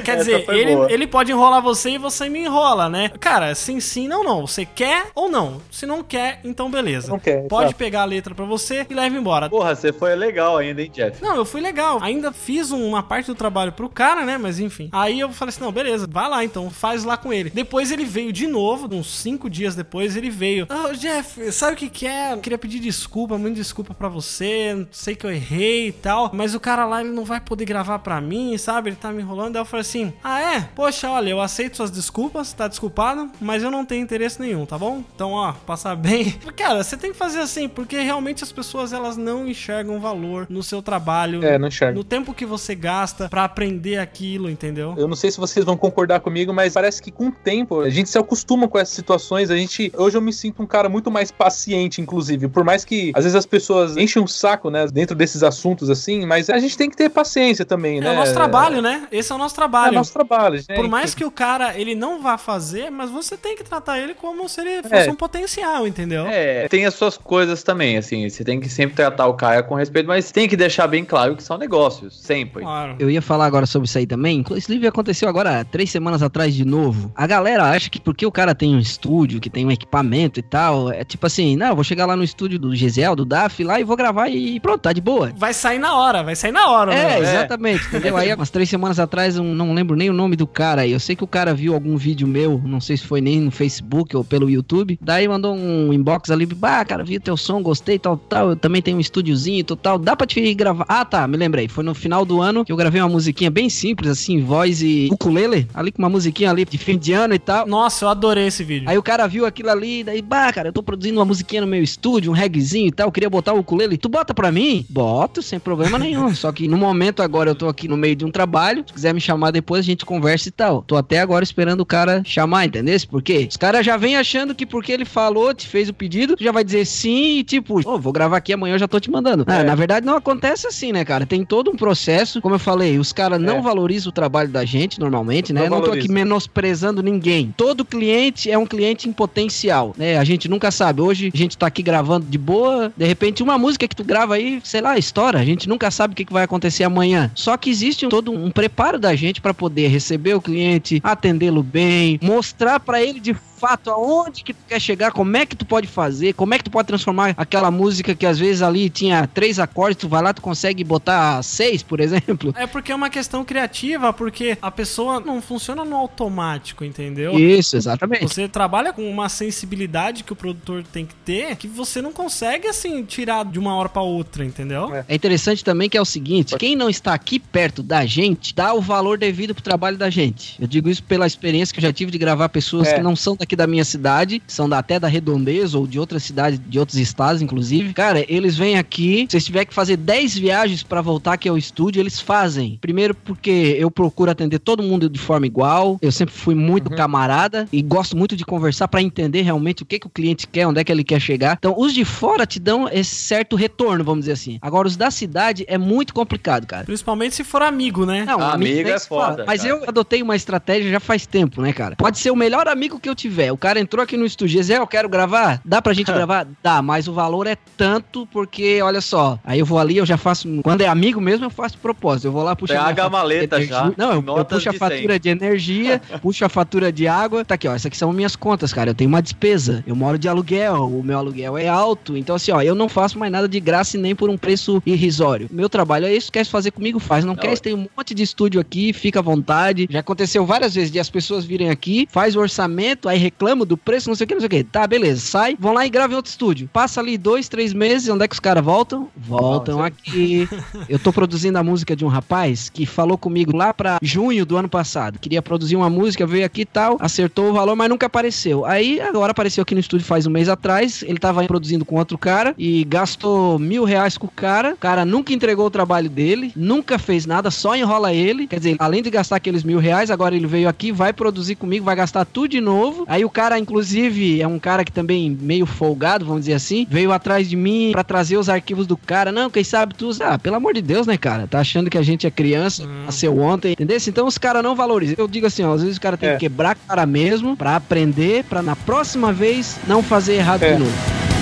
Quer [laughs] dizer, ele,
boa.
ele pode enrolar você e você me enrola, né? Cara, sim, sim, não, não. Você quer ou não? Se não quer, então beleza.
Não quer,
Pode
exato.
pegar a letra pra você e leva embora.
Porra, você foi legal ainda, hein, Jeff?
Não, eu fui legal. Ainda fiz um- uma parte do trabalho pro cara, né? Mas enfim. Aí eu falei assim: não, beleza, vai lá então, faz lá com ele. Depois ele veio de novo, uns cinco dias depois, ele veio. Ô, Jeff, sabe o que que é? Eu queria pedir desculpa, muito desculpa pra você. Sei que eu errei e tal. Mas o cara lá, ele não vai poder gravar pra mim, sabe? Ele tá me enrolando. Aí eu falei assim: ah, é? Poxa, olha, eu aceito suas desculpas, tá desculpado, mas eu não tenho interesse nenhum, tá bom? Então, ó, passar bem. [laughs] Cara, você tem que fazer assim, porque realmente as pessoas elas não enxergam valor no seu trabalho,
É, não enxerga.
no tempo que você gasta pra aprender aquilo, entendeu?
Eu não sei se vocês vão concordar comigo, mas parece que com o tempo a gente se acostuma com essas situações. A gente hoje eu me sinto um cara muito mais paciente, inclusive. Por mais que às vezes as pessoas enchem um saco, né, dentro desses assuntos assim, mas a gente tem que ter paciência também,
É
né?
o nosso trabalho, né? Esse é o nosso
É
trabalho.
nosso trabalho. né?
Por mais que o cara ele não vá fazer, mas você tem que tratar ele como se ele fosse
É.
um potencial, entendeu?
É, tem as suas coisas também, assim, você tem que sempre tratar o cara com respeito, mas tem que deixar bem claro que são negócios, sempre.
Claro.
Eu ia falar agora sobre isso aí também. Inclusive aconteceu agora três semanas atrás de novo. A galera acha que porque o cara tem um estúdio, que tem um equipamento e tal, é tipo assim, não, eu vou chegar lá no estúdio do Gisel, do DAF lá e vou gravar e pronto, tá de boa.
Vai sair na hora, vai sair na hora,
É,
né?
exatamente, entendeu? Aí, umas três semanas atrás, eu não lembro nem o nome do cara aí. Eu sei que o cara viu algum vídeo meu, não sei se foi nem no Facebook ou pelo YouTube. Daí mandou um inbox ali, bah, cara, vi teu som, gostei, tal, tal. Eu também tenho um estúdiozinho e tal. Dá pra te gravar? Ah, tá, me lembrei. Foi no final do ano que eu gravei uma musiquinha bem simples, assim, voz e ukulele, ali com uma musiquinha ali de fim de ano e tal.
Nossa, eu adorei esse vídeo.
Aí o cara viu aquilo ali, daí, bah, cara, eu tô produzindo uma musiquinha no meu estúdio, um reggaezinho e tal, eu queria botar o ukulele. Tu bota pra mim? Boto, sem problema nenhum. [laughs] Só que no momento agora eu tô aqui no meio de um trabalho, se quiser me chamar depois a gente conversa e tal. Tô até agora esperando o cara chamar, entendeu? Por quê? Os caras já vêm achando que porque ele falou, te fez o pedido, tu já vai dizer sim e tipo, ô, vou gravar aqui amanhã eu já tô te mandando. Ah, na verdade não acontece assim, né, cara? Tem todo um processo, como eu falei, os caras não
É.
valorizam o trabalho da gente normalmente, né?
Não
Eu não tô aqui menosprezando ninguém. Todo cliente é um cliente em potencial, né? A gente nunca sabe. Hoje a gente tá aqui gravando de boa, de repente uma música que tu grava aí, sei lá, estoura. A gente nunca sabe o que, que vai acontecer amanhã. Só que existe um- todo um preparo da gente pra poder receber o cliente, atendê-lo bem, mostrar pra ele de fato aonde que tu quer chegar, como é que tu pode fazer, como é que tu pode transformar aquela música que às vezes ali tinha três acordes, tu vai lá, tu consegue botar seis, por exemplo.
É porque é uma questão criativa, porque a pessoa não funciona no automático, entendeu?
Isso, exatamente.
Você trabalha com uma sensibilidade que o produtor tem que ter, que você não consegue, assim, tirar de uma hora pra outra, entendeu?
É interessante também que é o seguinte: quem não está aqui perto da gente, dá o valor devido pro trabalho da gente. Eu digo isso pela experiência que eu já tive de gravar pessoas
É.
que não são daqui da minha cidade, são da, até da Redondeza ou de outras cidades, de outros estados, inclusive. Cara, eles vêm aqui, se tiver que fazer 10 viagens pra voltar aqui ao estúdio, eles fazem. Primeiro porque eu procuro atender todo mundo de forma igual. Eu sempre fui muito camarada e gosto muito de conversar pra entender realmente o que, que o cliente quer, onde é que ele quer chegar. Então, os de fora te dão esse certo retorno, vamos dizer assim. Agora, os da cidade é muito complicado, cara.
Principalmente se for amigo, né?
Não,
Amigo
nem
é foda,
Mas
cara.
eu adotei uma estratégia já faz tempo, né, cara? Pode ser o melhor amigo que eu tiver. O cara entrou aqui no estúdio, Zé, eu quero gravar? Dá pra gente [laughs] gravar? Dá, mas o valor é tanto porque, olha só, aí eu vou ali, eu já faço. Quando é amigo mesmo, eu faço propósito. Eu vou lá, puxo
Pega a maleta já,
Não, eu, eu puxo a fatura de energia, [laughs] puxo a fatura de água. Tá aqui, ó. Essas aqui são minhas contas, cara. Eu tenho uma despesa. Eu moro de aluguel. O meu aluguel é alto. Então, assim, ó, eu não faço mais nada de graça e nem por um preço irrisório. Meu trabalho é isso. Quer fazer comigo? Faz. Não, quer? Tem um monte de estúdio aqui. Fica à vontade. Já aconteceu várias vezes de as pessoas virem aqui, faz o orçamento, aí reclamam do preço, não sei o que, não sei o que. Tá, beleza. Sai, vão lá e gravam em outro estúdio. Passa ali dois, três meses. Onde é que os caras voltam? Voltam aqui. Eu tô produzindo a música de um rapaz que falou comigo lá pra junho do ano passado. Queria produzir uma música, veio aqui e tal, acertou o valor, mas nunca apareceu. Aí agora apareceu aqui no estúdio faz um mês atrás. Ele tava produzindo com outro cara e gastou mil reais com o cara. O cara nunca entregou o trabalho dele, nunca fez nada, só enrola ele. Quer dizer, além de gastar aqueles mil reais, agora ele veio aqui, vai produzir comigo, vai gastar tudo de novo. Aí o cara, inclusive, é um cara que também meio folgado, vamos dizer assim, veio atrás de mim pra trazer os arquivos do cara. Não, quem sabe tu usa. Ah, pelo amor de Deus, né, cara? Tá achando que a gente é criança, nasceu ontem, entendeu? Então os caras não valorizam. Eu digo assim, ó, às vezes o cara tem
É.
que quebrar a cara mesmo pra aprender, pra na próxima vez não fazer errado
É.
de novo.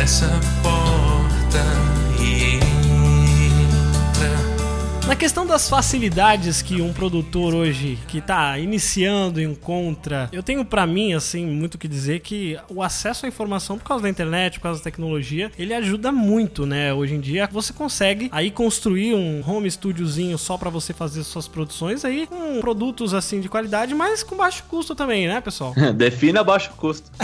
Essa porta e.
Na questão das facilidades que um produtor hoje que tá iniciando encontra, eu tenho pra mim assim muito o que dizer que o acesso à informação por causa da internet, por causa da tecnologia, ele ajuda muito, né? Hoje em dia você consegue aí construir um home studiozinho só pra você fazer suas produções aí com produtos assim de qualidade, mas com baixo custo também, né, pessoal? [laughs]
Defina baixo custo. [laughs]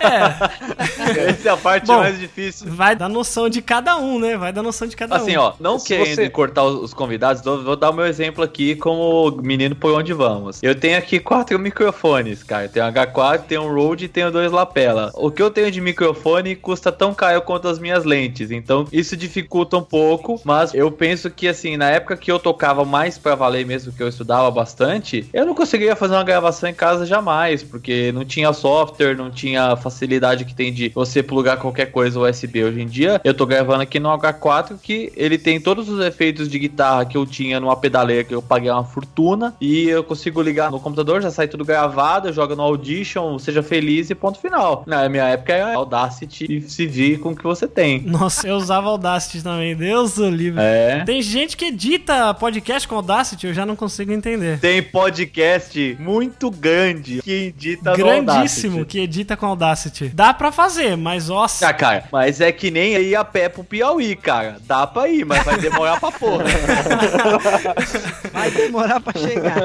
É,
Essa é a parte
Bom,
mais difícil.
vai dar noção de cada um, né? Vai dar noção de cada
Assim,
um.
ó, não
Se você-
cortar os os convidados, então vou dar o meu exemplo aqui como menino por onde vamos. Eu tenho aqui quatro microfones, cara. Tenho um H4, tenho um Rode e tenho dois lapela. O que eu tenho de microfone custa tão caro quanto as minhas lentes, então isso dificulta um pouco, mas eu penso que assim, na época que eu tocava mais pra valer mesmo, que eu estudava bastante, eu não conseguiria fazer uma gravação em casa jamais, porque não tinha software, não tinha a facilidade que tem de você plugar qualquer coisa USB hoje em dia. Eu tô gravando aqui no H4 que ele tem todos os efeitos de guitarra que eu tinha numa pedaleira que eu paguei uma fortuna e eu consigo ligar no computador, já sai tudo gravado, eu jogo no Audition, seja feliz e ponto final. Na minha época era Audacity e se vir com o que você tem.
Nossa, eu usava Audacity também, Deus do livre.
É.
Tem gente que edita podcast com Audacity, eu já não consigo entender.
Tem podcast muito grande que edita
Grandíssimo que edita com Audacity. Dá pra fazer, mas nossa.
Ah, cara, mas é que nem ir a pé pro Piauí, cara. Dá pra ir, mas vai demorar [laughs] pra porra. [laughs]
Vai demorar pra chegar.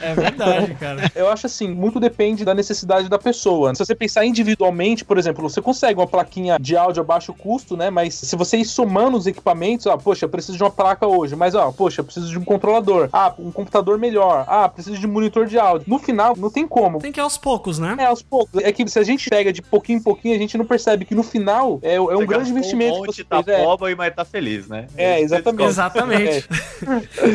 É verdade, cara.
Eu acho assim, muito depende da necessidade da pessoa. Se você pensar individualmente, por exemplo, você consegue uma plaquinha de áudio a baixo custo, né? Mas se você ir somando os equipamentos, ah, poxa, eu preciso de uma placa hoje, mas ó, poxa, eu preciso de um controlador. Ah, um computador melhor. Ah, preciso de um monitor de áudio. No final, não tem como.
Tem que ir aos poucos, né?
É, aos poucos. É que se a gente pega de pouquinho em pouquinho, a gente não percebe que no final é, é um grande investimento
Um
que
monte,
você
tá
fez. É,
pobre, mas tá feliz, né?
É, exatamente.
Exatamente.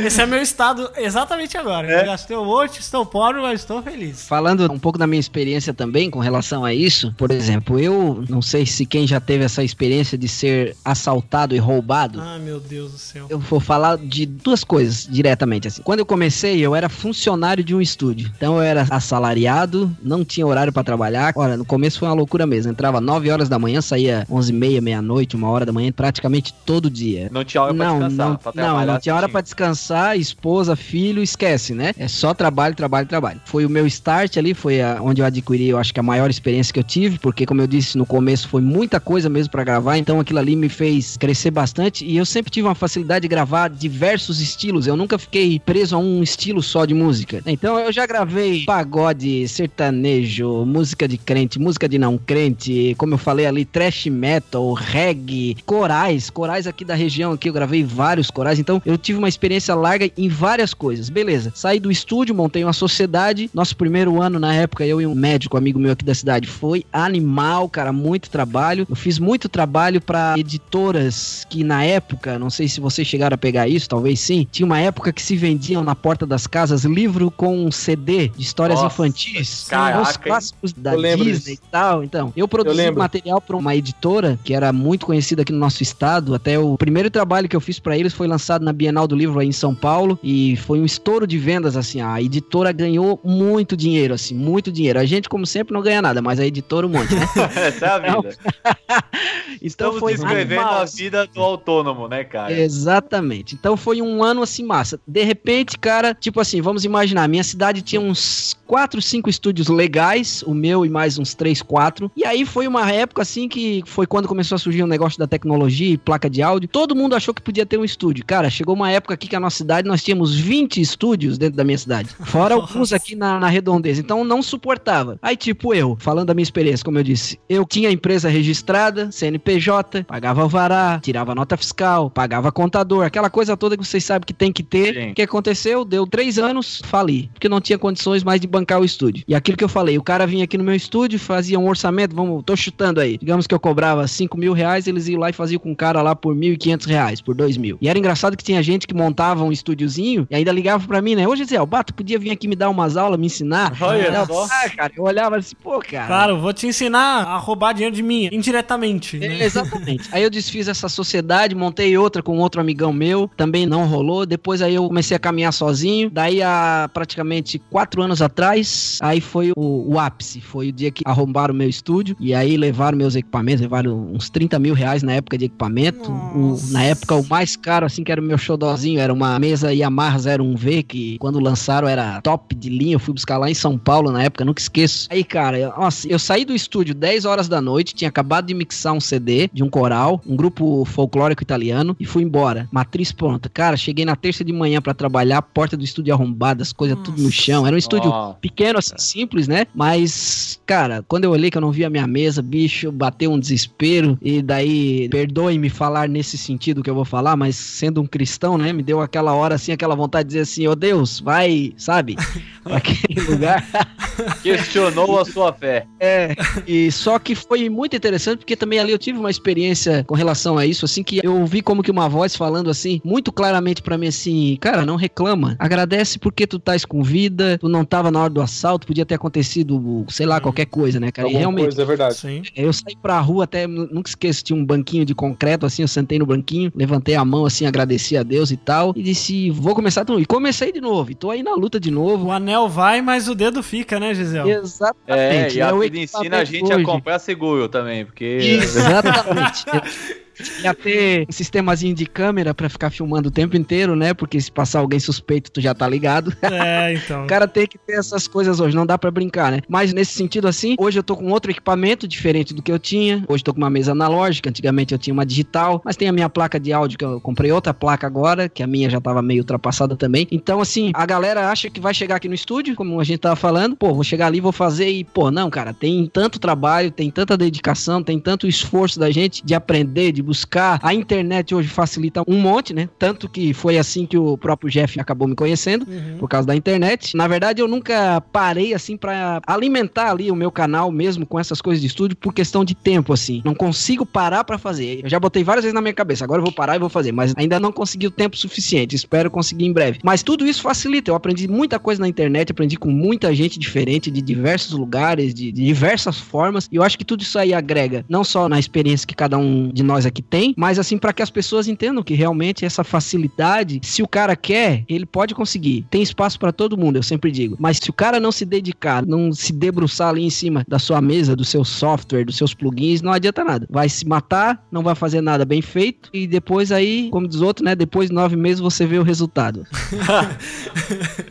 Esse é meu estado exatamente agora.
É.
Eu gastei um monte, estou pobre, mas estou feliz.
Falando um pouco da minha experiência também com relação a isso, por exemplo, eu não sei se quem já teve essa experiência de ser assaltado e roubado.
Ah, meu Deus do céu.
Eu vou falar de duas coisas diretamente assim. Quando eu comecei, eu era funcionário de um estúdio. Então eu era assalariado, não tinha horário pra trabalhar. Olha, no começo foi uma loucura mesmo. Entrava 9 horas da manhã, saía 11 e meia, meia-noite, uma hora da manhã, praticamente todo dia.
Não tinha hora pra
Não,
descansar.
não,
pra
não, não tinha hora pra descansar, esposa, filho, esquece, né? É só trabalho, trabalho, trabalho. Foi o meu start ali, foi a- onde eu adquiri, eu acho que a maior experiência que eu tive, porque como eu disse no começo, foi muita coisa mesmo pra gravar, então aquilo ali me fez crescer bastante e eu sempre tive uma facilidade de gravar diversos estilos. Eu nunca fiquei preso a um estilo só de música. Então eu já gravei pagode, sertanejo, música de crente, música de não crente, como eu falei ali, trash metal, reggae, corais, corais aqui da região aqui, eu gravei vários corais, então eu tive uma experiência larga em várias coisas. Beleza, saí do estúdio, montei uma sociedade. Nosso primeiro ano na época, eu e um médico amigo meu aqui da cidade, foi animal, cara, muito trabalho. Eu fiz muito trabalho pra editoras que na época, não sei se vocês chegaram a pegar isso, talvez sim, tinha uma época que se vendiam na porta das casas livro com um CD de histórias
Nossa,
infantis,
caraca,
os
hein?
clássicos da
Eu
Disney
disso.
e tal. Então, eu produzi
lembro.
material para uma editora que era muito conhecida aqui no nosso estado. Até o primeiro trabalho que eu fiz para eles foi lançado na Bienal do Livro aí em São Paulo e foi um estouro de vendas assim. A editora ganhou muito dinheiro assim, muito dinheiro. A gente como sempre não ganha nada, mas a editora um monte, né? [laughs]
Essa é a vida. [laughs]
Então
Estamos
foi
descrevendo
animal,
a vida do autônomo, né, cara?
Exatamente. Então foi um ano assim massa. De repente, cara, tipo assim, vamos imaginar, minha cidade tinha uns 4, 5 estúdios legais, o meu e mais uns 3, 4. E aí foi uma época assim que foi quando começou a surgir o negócio da tecnologia e placa de áudio. Todo mundo achou que podia ter um estúdio. Cara, chegou uma época aqui que a nossa cidade nós tínhamos 20 estúdios dentro da minha cidade. Fora alguns aqui na, na redondeza. Então não suportava. Aí, tipo, eu, falando da minha experiência, como eu disse, eu tinha a empresa registrada, CNPJ, pagava alvará, tirava nota fiscal, pagava contador, aquela coisa toda que vocês sabem que tem que ter.
Sim.
O que aconteceu? Deu três anos, fali. Porque não tinha condições mais de bancar o estúdio. E aquilo que eu falei, o cara vinha aqui no meu estúdio, fazia um orçamento, vamos, tô chutando aí. Digamos que eu cobrava 5 mil reais, eles iam lá e faziam com o cara lá por 1.500 reais, por 2 mil. E era engraçado que tinha gente que montava um estúdiozinho e ainda ligava pra mim, né? Ô, Gisele, Bato, podia vir aqui me dar umas aulas, me ensinar?
Olha
Eu,
só.
Ah, cara, eu olhava assim, pô, cara.
Claro, vou te ensinar a roubar dinheiro de mim, indiretamente.
É,
Né?
Exatamente. Aí eu desfiz essa sociedade, montei outra com outro amigão meu, também não rolou. Depois aí eu comecei a caminhar sozinho. Daí há praticamente quatro anos atrás, aí foi o, o ápice. Foi o dia que arrombaram o meu estúdio e aí levaram meus equipamentos, levaram uns 30 mil reais na época de equipamento. O- na época o mais caro, assim, que era o meu xodózinho, era uma mesa Yamaha 01V, que quando lançaram era top de linha. Eu fui buscar lá em São Paulo na época, nunca esqueço. Aí, cara, eu, nossa, eu saí do estúdio 10 horas da noite, tinha acabado de mixar um CD de um coral, um grupo folclórico italiano, e fui embora. Matriz pronta. Cara, cheguei na terça de manhã pra trabalhar, porta do estúdio arrombada, as coisas tudo no chão. Era um estúdio
Nossa.
pequeno, assim, simples, né? Mas, cara, quando eu olhei que eu não via a minha mesa, bicho, bateu um desespero. E daí, perdoe-me falar nesse sentido que eu vou falar, mas sendo um cristão, né? Me deu aquela hora, assim, aquela vontade de dizer assim: Ô Deus, vai, sabe? [laughs] Pra aquele lugar. [laughs]
Questionou a sua fé.
É, e só que foi muito interessante porque também ali eu tive uma experiência com relação a isso, assim, que eu ouvi como que uma voz falando assim, muito claramente pra mim assim, cara, não reclama, agradece porque tu estás com vida, tu não tava na hora do assalto, podia ter acontecido, sei lá, qualquer coisa, né, cara? E realmente,
coisa, é verdade.
Sim.
eu saí pra rua, até nu- nunca esqueço, tinha um banquinho de concreto, assim, eu sentei no banquinho, levantei a mão, assim, agradeci a Deus e tal, e disse, vou começar de novo. E comecei de novo, e tô aí na luta de novo.
O anel vai, mas o dedo fica, né, Gisele?
Exatamente.
É, e a
né? O
vida ensina a gente a
hoje-
comprar seguro também, porque.
Exatamente. [laughs] Ia ter um sistemazinho de câmera pra ficar filmando o tempo inteiro, né? Porque se passar alguém suspeito, tu já tá ligado.
É, [laughs] então.
O cara tem que ter essas coisas hoje, não dá pra brincar, né? Mas nesse sentido assim, hoje eu tô com outro equipamento diferente do que eu tinha. Hoje tô com uma mesa analógica, antigamente eu tinha uma digital, mas tem a minha placa de áudio que eu comprei outra placa agora, que a minha já tava meio ultrapassada também. Então assim, a galera acha que vai chegar aqui no estúdio, como a gente tava falando, pô, vou chegar ali, vou fazer e pô, não, cara, tem tanto trabalho, tem tanta dedicação, tem tanto esforço da gente de aprender, de buscar. A internet hoje facilita um monte, né? Tanto que foi assim que o próprio Jeff acabou me conhecendo, por causa da internet. Na verdade, eu nunca parei assim pra alimentar ali o meu canal mesmo com essas coisas de estúdio por questão de tempo, assim. Não consigo parar pra fazer. Eu já botei várias vezes na minha cabeça, agora eu vou parar e vou fazer, mas ainda não consegui o tempo suficiente. Espero conseguir em breve. Mas tudo isso facilita. Eu aprendi muita coisa na internet, aprendi com muita gente diferente, de diversos lugares, de, de diversas formas. E eu acho que tudo isso aí agrega, não só na experiência que cada um de nós aqui tem, mas assim, para que as pessoas entendam que realmente essa facilidade, se o cara quer, ele pode conseguir. Tem espaço para todo mundo, eu sempre digo. Mas se o cara não se dedicar, não se debruçar ali em cima da sua mesa, do seu software, dos seus plugins, não adianta nada. Vai se matar, não vai fazer nada bem feito e depois aí, como diz outro, né? Depois de nove meses você vê o resultado. [laughs]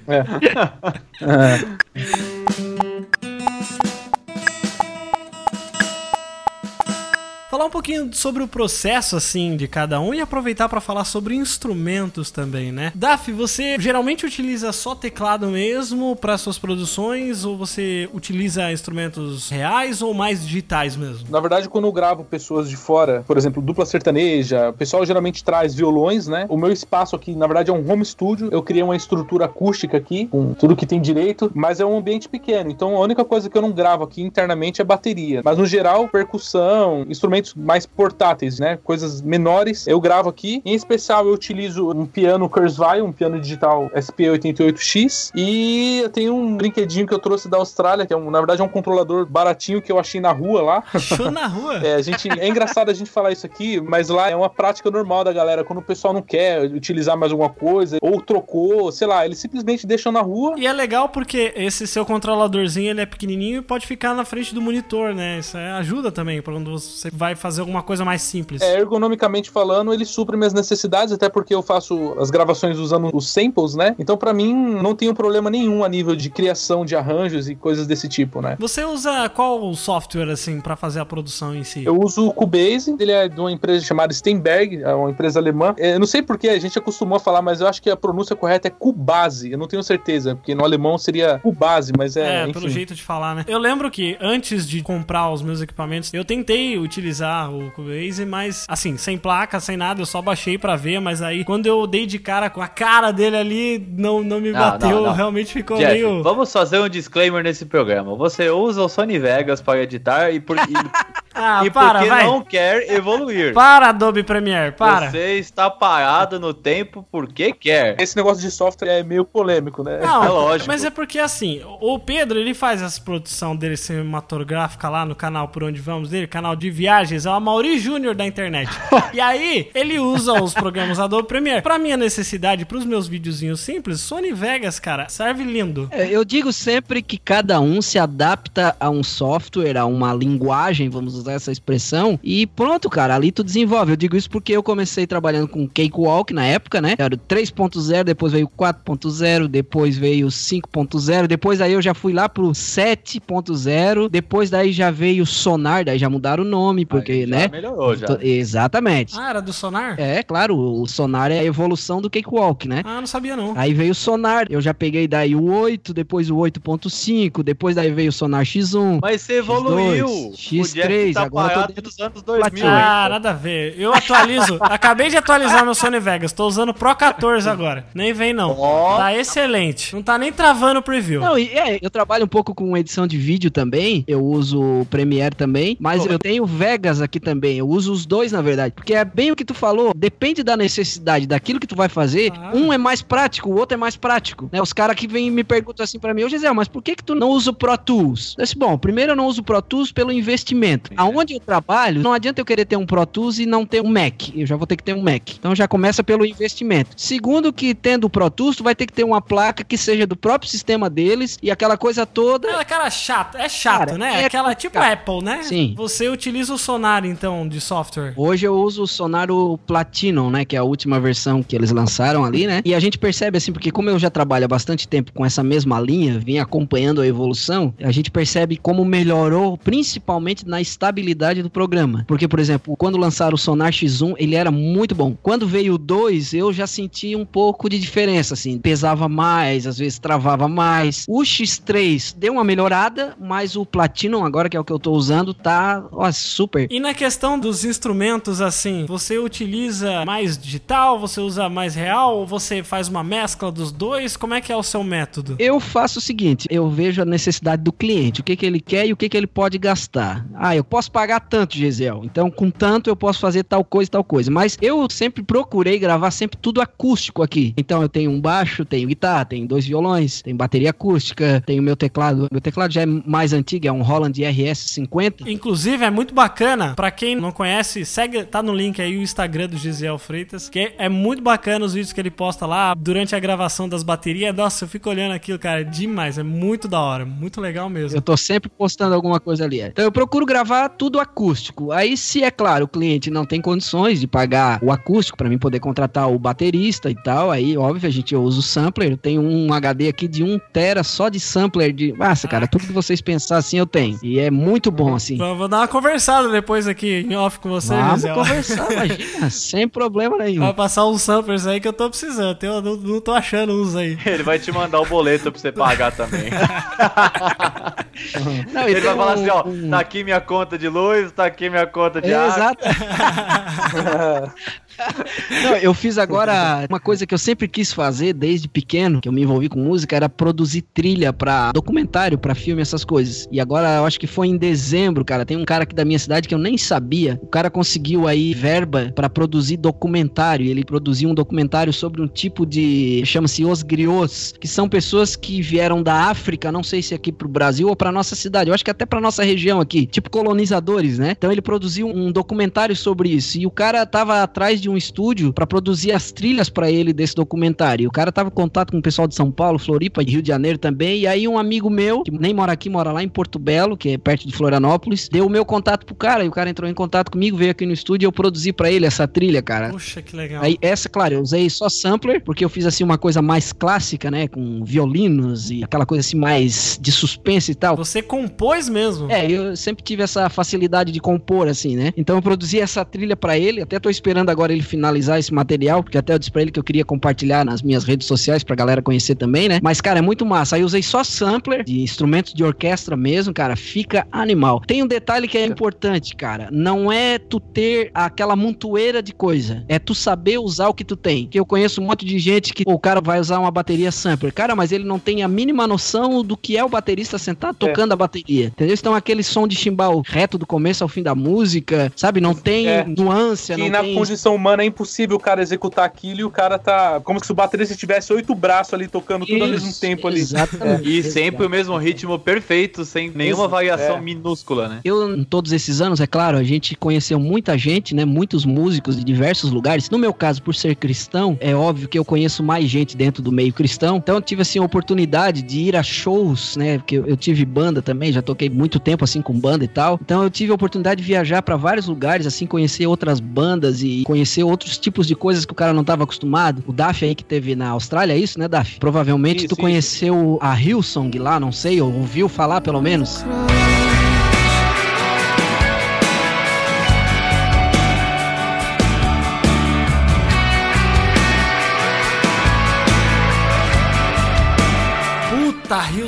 [laughs] [laughs]
Falar um pouquinho sobre o processo, assim, de cada um e aproveitar para falar sobre instrumentos também, né? Daf, você geralmente utiliza só teclado mesmo para suas produções ou você utiliza instrumentos reais ou mais digitais mesmo?
Na verdade, quando eu gravo pessoas de fora, por exemplo, dupla sertaneja, o pessoal geralmente traz violões, né? O meu espaço aqui, na verdade, é um home studio. Eu criei uma estrutura acústica aqui, com tudo que tem direito, mas é um ambiente pequeno. Então, a única coisa que eu não gravo aqui internamente é bateria. Mas, no geral, percussão, instrumentos mais portáteis, né? Coisas menores, eu gravo aqui. Em especial, eu utilizo um piano Kurzweil, um piano digital SP88X. E eu tenho um brinquedinho que eu trouxe da Austrália, que é um, na verdade é um controlador baratinho que eu achei na rua lá.
Achou na rua?
É, a gente, é engraçado a gente falar isso aqui, mas lá é uma prática normal da galera. Quando o pessoal não quer utilizar mais alguma coisa, ou trocou, sei lá, eles simplesmente deixam na rua.
E é legal porque esse seu controladorzinho ele é pequenininho e pode ficar na frente do monitor, né? Isso é- ajuda também para quando você vai fazer alguma coisa mais simples.
É, ergonomicamente falando, ele supre minhas necessidades, até porque eu faço as gravações usando os samples, né? Então, pra mim, não tem problema nenhum a nível de criação de arranjos e coisas desse tipo, né?
Você usa qual software assim para fazer a produção em si?
Eu uso o Cubase, ele é de uma empresa chamada Steinberg, é uma empresa alemã. É, Eu não sei porque a gente acostumou a falar, mas eu acho que a pronúncia correta é Cubase. Eu não tenho certeza, porque no alemão seria Cubase, mas é.
É,
enfim.
pelo jeito de falar, né? Eu lembro que antes de comprar os meus equipamentos, eu tentei utilizar o Cubase, mas assim, sem placa, sem nada, eu só baixei pra ver, mas aí quando eu dei de cara com a cara dele ali, não, não me
Não,
bateu,
não, não.
realmente ficou
Jeff,
meio.
vamos fazer um disclaimer nesse programa. Você usa o Sony Vegas para editar e, por, e, [laughs]
Ah,
e
para,
porque
vai.
não quer evoluir.
Para, Adobe Premiere, para.
Você está parado no tempo porque quer.
Esse negócio de software é meio polêmico, né?
Não,
É lógico.
mas é porque assim, o Pedro, ele faz essa produção dele cinematográfica lá no canal Por Onde Vamos dele, canal de viagens, é o Amaury Júnior da internet. e aí, ele usa os programas Adobe Premiere. Pra minha necessidade, pros meus videozinhos simples, Sony Vegas, cara, serve lindo.
É, Eu digo sempre que cada um se adapta a um software, a uma linguagem, vamos usar essa expressão, e pronto, cara, ali tu desenvolve. Eu digo isso porque eu comecei trabalhando com Cakewalk na época, né? Era o 3.0, depois veio o 4.0, depois veio o 5.0, depois aí eu já fui lá pro 7.0, depois daí já veio o Sonar, daí já mudaram o nome, porque,
Aí já
né?
melhorou já.
Exatamente.
Ah, era do Sonar?
É, claro, o Sonar é a evolução do Cakewalk, né?
Ah, não sabia não.
Aí veio o Sonar, eu já peguei daí o 8, depois o 8.5, depois daí veio o Sonar X1.
Mas você evoluiu.
X2,
o Tá
agora eu tô dentro
dos anos 2000.
Ah, nada a ver. Eu atualizo. [laughs] Acabei de atualizar meu Sony Vegas. Tô usando o Pro 14 agora. Nem vem, não.
Ó.
Tá excelente. Não tá nem travando o preview.
Não, e é, eu trabalho um pouco com edição de vídeo também, eu uso o Premiere também, mas eu tenho Vegas aqui também, eu uso os dois na verdade, porque é bem o que tu falou, depende da necessidade daquilo que tu vai fazer,
Ah.
um é mais prático, o outro é mais prático, né? Os caras que vêm e me perguntam assim pra mim, ô Gisele, mas por que que tu não usa o Pro Tools? Eu disse, bom, primeiro eu não uso o Pro Tools pelo investimento. Aonde eu trabalho, não adianta eu querer ter um Pro Tools e não ter um Mac, eu já vou ter que ter um Mac. Então já começa pelo investimento. Segundo que tendo o Pro Tools, tu vai ter que ter uma placa que seja do próprio sistema deles e aquela coisa toda
Aquela cara chata. É chato,
Cara,
né?
é
Aquela tipo. Apple, né?
Sim.
Você utiliza o Sonar, então, de software.
Hoje eu uso o Sonaro Platinum, né? Que é a última versão que eles lançaram ali, né? E a gente percebe assim, porque como eu já trabalho há bastante tempo com essa mesma linha, vim acompanhando a evolução, a gente percebe como melhorou, principalmente na usabilidade do programa. Porque, por exemplo, quando lançaram o Sonar X1, ele era muito bom. Quando veio o 2, eu já senti um pouco de diferença, assim. Pesava mais, às vezes travava mais. O X3 deu uma melhorada, mas o Platinum, agora que é o que eu tô usando, tá ó, super.
E na questão dos instrumentos, assim, você utiliza mais digital, você usa mais real, ou você faz uma mescla dos dois? Como é que é o seu método?
Eu faço o seguinte, eu vejo a necessidade do cliente, o que, que ele quer e o que, que ele pode gastar. Ah, eu posso pagar tanto, Gisel, então com tanto eu posso fazer tal coisa e tal coisa. Mas eu sempre procurei gravar sempre tudo acústico aqui. Então eu tenho um baixo, tenho guitarra, tenho dois violões, tenho bateria acústica, tenho meu teclado. Meu teclado já é mais antigo, é um Roland RS50.
Inclusive, é muito bacana, pra quem não conhece, segue, tá no link aí o Instagram do Gisel Freitas, que é muito bacana os vídeos que ele posta lá durante a gravação das baterias. Nossa, eu fico olhando aquilo, cara, é demais, é muito da hora, muito legal mesmo.
Eu tô sempre postando alguma coisa ali. Então eu procuro gravar tudo acústico. Aí, se é claro, o cliente não tem condições de pagar o acústico pra mim poder contratar o baterista e tal, aí, óbvio, a gente usa o sampler. Eu tenho um HD aqui de 1 tera só de sampler de. Nossa, cara, tudo que vocês pensar assim eu tenho. E é muito bom, assim.
Vou vou dar uma conversada depois aqui em off com você,
Vamos
Gisel.
conversar, [laughs] imagina, sem problema nenhum.
Vai passar uns samplers aí que eu tô precisando. Eu não, não tô achando uns aí. [laughs]
Ele vai te mandar o boleto pra você pagar também.
Não, [laughs]
Ele
tem
vai falar
um-
assim, ó,
um-
tá aqui minha conta de luz, tá aqui minha conta de água.
Exato. [laughs] Não, eu fiz agora uma coisa que eu sempre quis fazer desde pequeno, que eu me envolvi com música, era produzir trilha pra documentário, pra filme, essas coisas. E agora eu acho que foi em dezembro, cara. Tem um cara aqui da minha cidade que eu nem sabia. O cara conseguiu aí verba pra produzir documentário. Ele produziu um documentário sobre um tipo de chama-se os griots, que são pessoas que vieram da África, não sei se aqui pro Brasil ou pra nossa cidade. Eu acho que até pra nossa região aqui, tipo colonizadores, né? Então ele produziu um documentário sobre isso e o cara tava atrás de um estúdio pra produzir as trilhas pra ele desse documentário. E o cara tava em contato com o pessoal de São Paulo, Floripa, Rio de Janeiro também. E aí um amigo meu, que nem mora aqui, mora lá em Porto Belo, que é perto de Florianópolis, deu o meu contato pro cara e o cara entrou em contato comigo, veio aqui no estúdio e eu produzi pra ele essa trilha, cara.
Puxa, que legal.
Aí, essa, claro, eu usei só sampler, porque eu fiz assim uma coisa mais clássica, né? Com violinos e aquela coisa assim mais de suspense e tal.
Você compôs mesmo.
É, eu sempre tive essa facilidade de compor, assim, né? Então eu produzi essa trilha pra ele, até tô esperando agora ele finalizar esse material, porque até eu disse pra ele que eu queria compartilhar nas minhas redes sociais pra galera conhecer também, né? Mas, cara, é muito massa. Aí eu usei só sampler de instrumentos de orquestra mesmo, cara, fica animal. Tem um detalhe que é importante, cara, não é tu ter aquela montoeira de coisa, é tu saber usar o que tu tem. Que eu conheço um monte de gente que o cara vai usar uma bateria sampler, cara, mas ele não tem a mínima noção do que é o baterista sentado tocando a bateria, entendeu? Então aquele som de chimbal reto do começo ao fim da música, sabe? Não tem
É.
nuance,
Que
não
na
tem...
condição humana é impossível o cara executar aquilo e o cara tá. Como se o baterista tivesse oito braços ali tocando tudo ao mesmo
Isso,
tempo ali.
Exatamente.
E sempre o mesmo ritmo perfeito, sem nenhuma
Isso,
variação
é.
minúscula, né?
Eu, em todos esses anos, é claro, a gente conheceu muita gente, né? Muitos músicos de diversos lugares. No meu caso, por ser cristão, é óbvio que eu conheço mais gente dentro do meio cristão. Então eu tive, assim, a oportunidade de ir a shows, né? Porque eu, eu tive banda também, já toquei muito tempo, assim, com banda e tal. Então eu tive a oportunidade de viajar pra vários lugares, assim, conhecer outras bandas e conhecer outros tipos de coisas que o cara não tava acostumado. O Daf aí que teve na Austrália, é isso, né, Daf? Provavelmente
Isso,
tu
isso.
conheceu a Hillsong lá, não sei, ou ouviu falar pelo menos.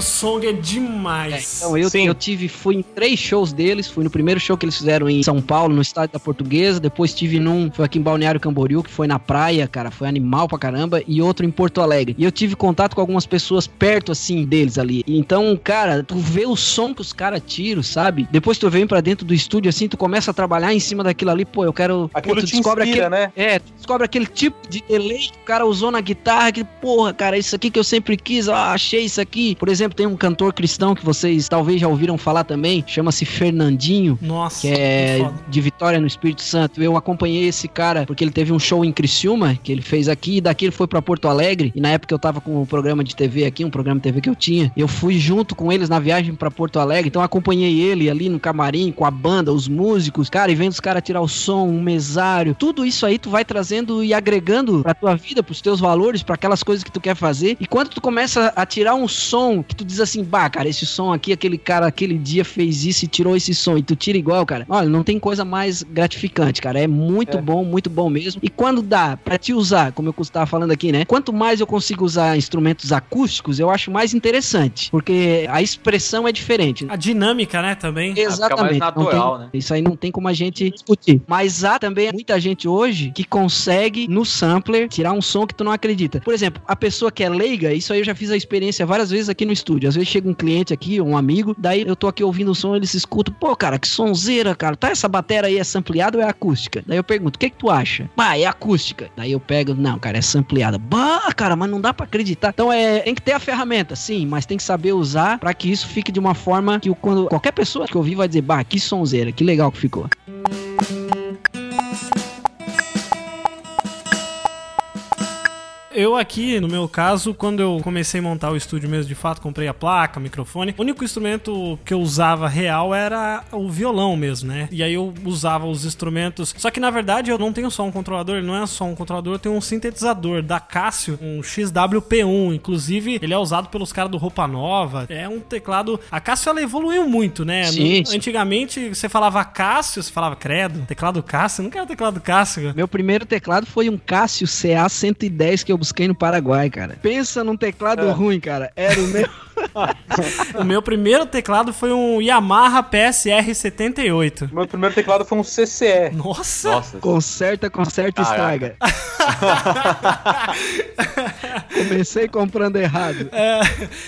Song é demais.
Então eu,
Sim.
eu tive, fui em três shows deles, fui no primeiro show que eles fizeram em São Paulo, no estádio da Portuguesa, depois tive num, foi aqui em Balneário Camboriú, que foi na praia, cara, foi animal pra caramba, e outro em Porto Alegre. E eu tive contato com algumas pessoas perto, assim, deles ali. Então, cara, tu vê o som que os caras tiram, sabe? Depois tu vem pra dentro do estúdio, assim, tu começa a trabalhar em cima daquilo ali, pô, eu quero...
Aquilo
pô, tu
te inspira, né?
é, tu descobre aquele tipo de delay que o cara usou na guitarra, que, porra, cara, isso aqui que eu sempre quis, ó, achei isso aqui. Por exemplo, tem um cantor cristão que vocês talvez já ouviram falar também, chama-se Fernandinho.
Nossa,
Que é
foda.
de Vitória no Espírito Santo. Eu acompanhei esse cara porque ele teve um show em Criciúma que ele fez aqui, e daqui ele foi pra Porto Alegre. E na época eu tava com um programa de TV aqui, um programa de TV que eu tinha. Eu fui junto com eles na viagem pra Porto Alegre. Então acompanhei ele ali no camarim com a banda, os músicos, cara, e vendo os caras tirar o som, um mesário. Tudo isso aí tu vai trazendo e agregando pra tua vida, pros teus valores, pra aquelas coisas que tu quer fazer. E quando tu começa a tirar um som som que tu diz assim, bah, cara, esse som aqui, aquele cara aquele dia fez isso e tirou esse som, e tu tira igual, cara. Olha, não tem coisa mais gratificante, cara. É muito
É.
bom, muito bom mesmo. E quando dá pra te usar, como eu estava falando aqui, né? Quanto mais eu consigo usar instrumentos acústicos, eu acho mais interessante, porque a expressão é diferente.
A dinâmica, né, também.
Exatamente.
mais
não
natural,
tem-
né?
Isso aí não tem como a gente discutir. Mas há também muita gente hoje que consegue, no sampler, tirar um som que tu não acredita. Por exemplo, a pessoa que é leiga, isso aí eu já fiz a experiência várias vezes aqui no estúdio. Às vezes chega um cliente aqui, um amigo, daí eu tô aqui ouvindo o som, eles escutam, pô, cara, que sonzeira, cara. Tá, essa bateria aí é sampleada ou é acústica? Daí eu pergunto, o que que tu acha? Bah, é acústica. Daí eu pego, não, cara, é sampleada. Bah, cara, mas não dá pra acreditar. Então é, tem que ter a ferramenta, sim, mas tem que saber usar pra que isso fique de uma forma que quando qualquer pessoa que ouvir vai dizer, bah, que sonzeira, que legal que ficou.
Eu aqui, no meu caso, quando eu comecei a montar o estúdio mesmo, de fato, comprei a placa, o microfone. O único instrumento que eu usava real era o violão mesmo, né? E aí eu usava os instrumentos. Só que na verdade eu não tenho só um controlador, ele não é só um controlador, eu tenho um sintetizador da Casio, um XWP1. Inclusive, ele é usado pelos caras do Roupa Nova. É um teclado. A Casio ela evoluiu muito, né?
Sim,
No-
sim.
Antigamente você falava Cássio, você falava Credo. Teclado Cássio, não quero teclado Cássio. cara.
Meu primeiro teclado foi um Casio CA110 que eu busquei no Paraguai, cara. Pensa num teclado ruim, cara. Era o meu. [laughs] [laughs]
O meu primeiro teclado foi um Yamaha PSR 78.
Meu primeiro teclado foi um CCE.
Nossa!
Nossa.
Conserta, conserta e
Caraca.
estraga. [laughs] Comecei comprando errado.
É,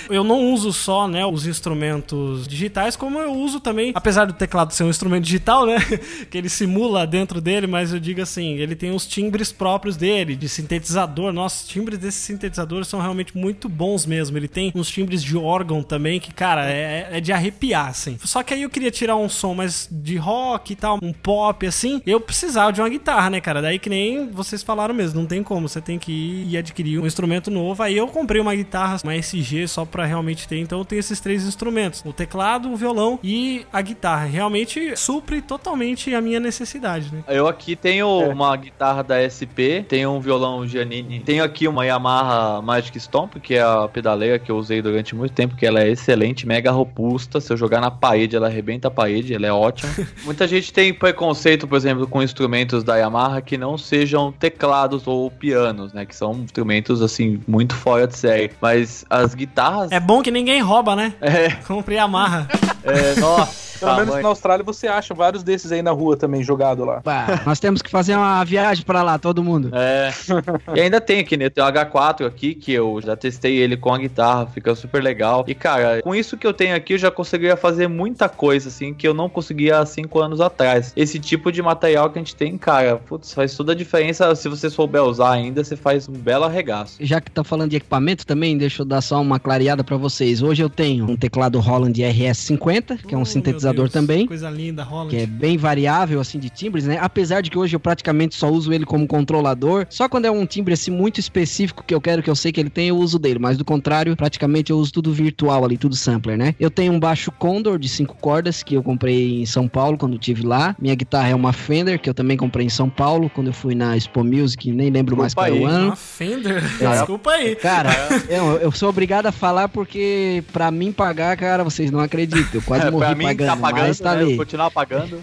eu não uso só, né, os instrumentos digitais, como eu uso também, apesar do teclado ser um instrumento digital, né, [laughs] que ele simula dentro dele, mas eu digo assim, ele tem os timbres próprios dele, de sintetizador. Nossa, os timbres desses sintetizadores são realmente muito bons mesmo. Ele tem uns timbres de órgão também que, cara, é, é de arrepiar, assim. Só que aí eu queria tirar um som mais de rock e tal, um pop, assim. Eu precisava de uma guitarra, né, cara? Daí que nem vocês falaram mesmo, não tem como. Você tem que ir e adquirir um instrumento novo. Aí eu comprei uma guitarra, uma SG, só pra realmente ter. Então eu tenho esses três instrumentos: o teclado, o violão e a guitarra. Realmente supre totalmente a minha necessidade, né?
Eu aqui tenho uma guitarra da SP, tenho um violão Giannini, tenho aqui uma Yamaha Magic Stomp, que é a pedaleira que eu usei durante muito tempo, que ela é excelente, mega robusta. Se eu jogar na parede, ela arrebenta a parede, ela é ótima. [laughs] Muita gente tem preconceito, por exemplo, com instrumentos da Yamaha que não sejam teclados ou pianos, né? Que são instrumentos, assim, muito fora de série. Mas as guitarras.
É bom que ninguém rouba, né?
É, [laughs]
Comprei a amarra.
é, nossa.
Pelo menos na Austrália você acha vários desses aí na rua também jogado lá.
Bah, nós temos que fazer uma viagem pra lá, todo mundo.
É. [laughs] e ainda tem aqui, né? Tem o H4 aqui, que eu já testei ele com a guitarra, fica super legal. E, cara, com isso que eu tenho aqui, eu já conseguiria fazer muita coisa, assim, que eu não conseguia há cinco anos atrás. Esse tipo de material que a gente tem, cara, putz, faz toda a diferença. Se você souber usar ainda, você faz um belo arregaço.
Já que tá falando de equipamento também, deixa eu dar só uma clareada pra vocês. Hoje eu tenho um teclado Roland RS50, que é um
Oh,
sintetizador
Deus,
também.
Coisa linda, rola.
que é bem variável assim de timbres, né? Apesar de que hoje eu praticamente só uso ele como controlador. Só quando é um timbre assim muito específico que eu quero que eu sei que ele tem, eu uso dele, mas do contrário, praticamente eu uso tudo virtual ali, tudo sampler, né? Eu tenho um baixo Condor de cinco cordas que eu comprei em São Paulo quando eu tive lá. Minha guitarra é uma Fender que eu também comprei em São Paulo quando eu fui na Expo Music, nem lembro mais qual é
Desculpa
o
aí,
ano.
Uma Fender. Desculpa aí.
Cara, eu, eu sou obrigado a falar porque pra mim pagar, cara, vocês não acreditam. Eu quase [laughs] morri
pra mim,
pagando,
tá pagando,
mas tá
né? Continuar pagando.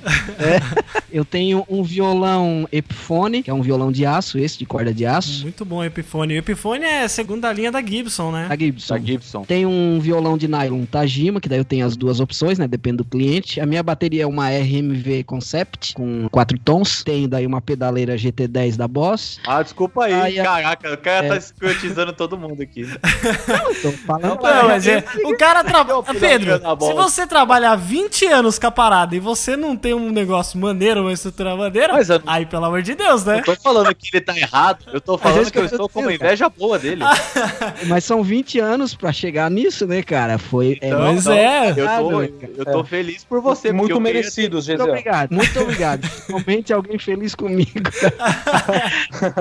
Eu tenho um violão Epiphone, que é um violão de aço, esse de corda de aço,
Muito bom Epiphone. O Epiphone é a segunda linha da Gibson, né?
da Gibson.
Da Gibson.
Tem um violão de nylon Tajima, que daí eu tenho as duas opções, né? Depende do cliente. A minha bateria é uma RMV Concept com quatro tons. Tenho daí uma pedaleira GT10 da Boss.
Ah, desculpa aí.
Ai.
Caraca, o cara
É.
tá escrotizando todo mundo aqui.
Tô falando
Não, mas é, o cara trabalha. Pedro, se você trabalhar 20 anos com a parada e você não tem um negócio maneiro, uma estrutura maneira,
Mas eu
aí pelo amor de Deus, né?
Eu tô falando que ele tá errado. Eu tô [laughs] falando que eu
que eu tô
estou com uma inveja boa dele. [laughs]
Mas são 20 anos pra chegar nisso, né, cara? Foi. É,
Então,
mas
então,
é.
Eu tô,
Ah,
eu tô feliz por você.
Muito
eu queria-
merecido,
Muito obrigado, muito obrigado. [laughs] Finalmente alguém feliz comigo.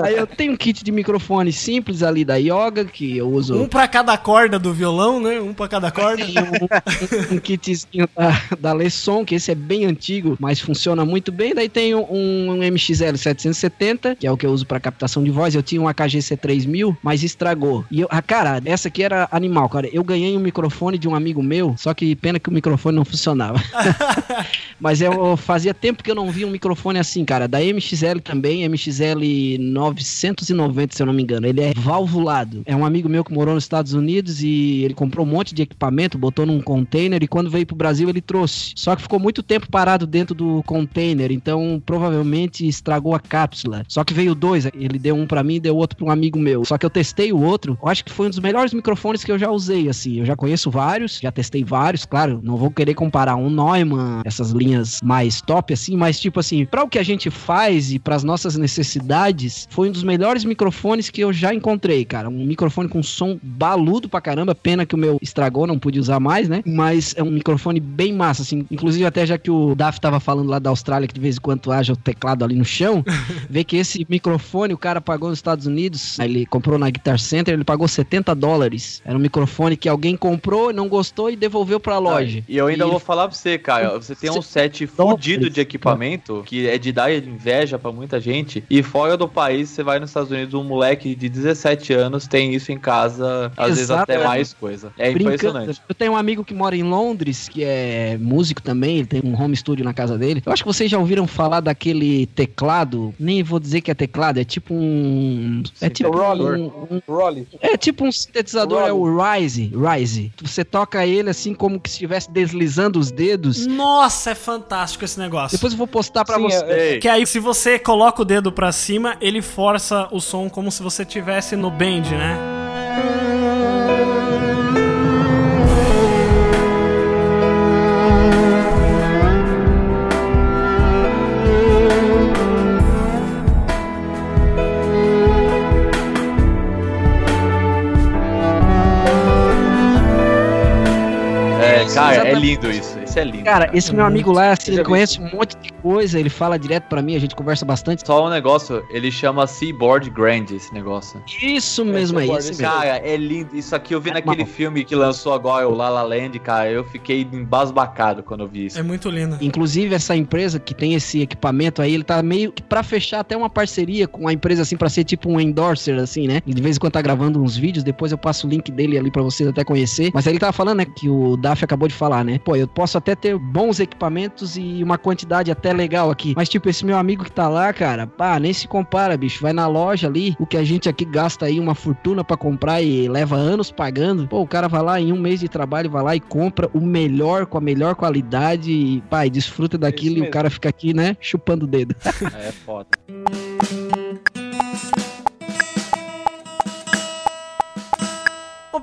Aí eu tenho um kit de microfone simples ali da Yoga, que eu uso.
Um pra cada corda do violão, né? Um pra cada corda.
Um, um, um kitzinho da, da Lesson, que esse é bem antigo, mas funciona muito bem. Daí tem um, um MXL 770, que é o que eu uso para captação de voz. Eu tinha um AKG C3000, mas estragou. E eu, ah, cara, essa aqui era animal, cara. Eu ganhei um microfone de um amigo meu, só que pena que o microfone não funcionava. [laughs] mas eu fazia tempo que eu não via um microfone assim, cara. Da MXL também, MXL 990, se eu não me engano. Ele é valvulado. É um amigo meu que morou nos Estados Unidos e ele comprou um monte de equipamento, botou num container e quando veio pro Brasil ele trouxe. Só que ficou muito tempo parado dentro do container, então provavelmente estragou a cápsula. Só que veio dois, ele deu um para mim e deu outro para um amigo meu. Só que eu testei o outro, eu acho que foi um dos melhores microfones que eu já usei, assim. Eu já conheço vários, já testei vários, claro, não vou querer comparar um Neumann, essas linhas mais top assim, mas tipo assim, para o que a gente faz e para as nossas necessidades, foi um dos melhores microfones que eu já encontrei, cara. Um microfone com som baludo pra caramba, pena que o meu estragou, não pude usar mais, né? Mas é um microfone bem massa, assim. Inclusive, até já que o Daf tava falando lá da Austrália, que de vez em quando haja o teclado ali no chão, [laughs] vê que esse microfone o cara pagou nos Estados Unidos, aí ele comprou na Guitar Center, ele pagou 70 dólares. Era um microfone que alguém comprou, não gostou e devolveu pra loja.
E eu ainda
E
vou falar pra você, Caio. Você tem um set fudido de equipamento que é de dar inveja pra muita gente. E fora do país, você vai nos Estados Unidos, um moleque de 17 anos tem isso em casa, às vezes
Exato.
até mais coisa. É
Brincando.
impressionante.
Eu tenho um amigo que mora em Londres, que é músico também, ele tem um home studio na casa dele. Eu acho que vocês já ouviram falar daquele teclado, nem vou dizer que é teclado, é tipo um... É tipo
Sintetizador.
um, um-
Rolly.
é tipo um sintetizador, é o Rise, Rise. Você toca ele assim como que estivesse deslizando os dedos.
Nossa, é fantástico esse negócio.
Depois eu vou postar pra
Sim,
você.
é-
Ei,
Que aí, se você coloca o dedo pra cima, ele força o som como se você tivesse no bend, né?
É, cara, é lindo isso. Isso é lindo.
Cara, esse meu amigo lá, assim, ele
vi
conhece um monte de coisa, ele fala direto pra mim, a gente conversa bastante.
Só um negócio, ele chama Seaboard Grand esse negócio.
Isso mesmo
é o
esse
Esse
mesmo.
Cara, é lindo. Isso aqui eu vi
É
naquele
uma-
filme que lançou agora, o La La Land, cara. Eu fiquei embasbacado quando eu vi isso.
É muito lindo.
Inclusive, essa empresa que tem esse equipamento aí, ele tá meio que pra fechar até uma parceria com a empresa, assim, pra ser tipo um endorser, assim, né? Ele de vez em quando tá gravando uns vídeos, depois eu passo o link dele ali pra vocês até conhecer. Mas aí ele tava falando, né, que o Daf acabou de falar, né? Pô, eu posso até ter bons equipamentos e uma quantidade até legal aqui. Mas, tipo, esse meu amigo que tá lá, cara, pá, nem se compara, bicho. Vai na loja ali, o que a gente aqui gasta aí uma fortuna pra comprar e leva anos pagando. Pô, o cara vai lá em um mês de trabalho, vai lá e compra o melhor, com a melhor qualidade e, pá, e desfruta daquilo e o cara fica aqui, né, chupando o dedo. [laughs]
É foda.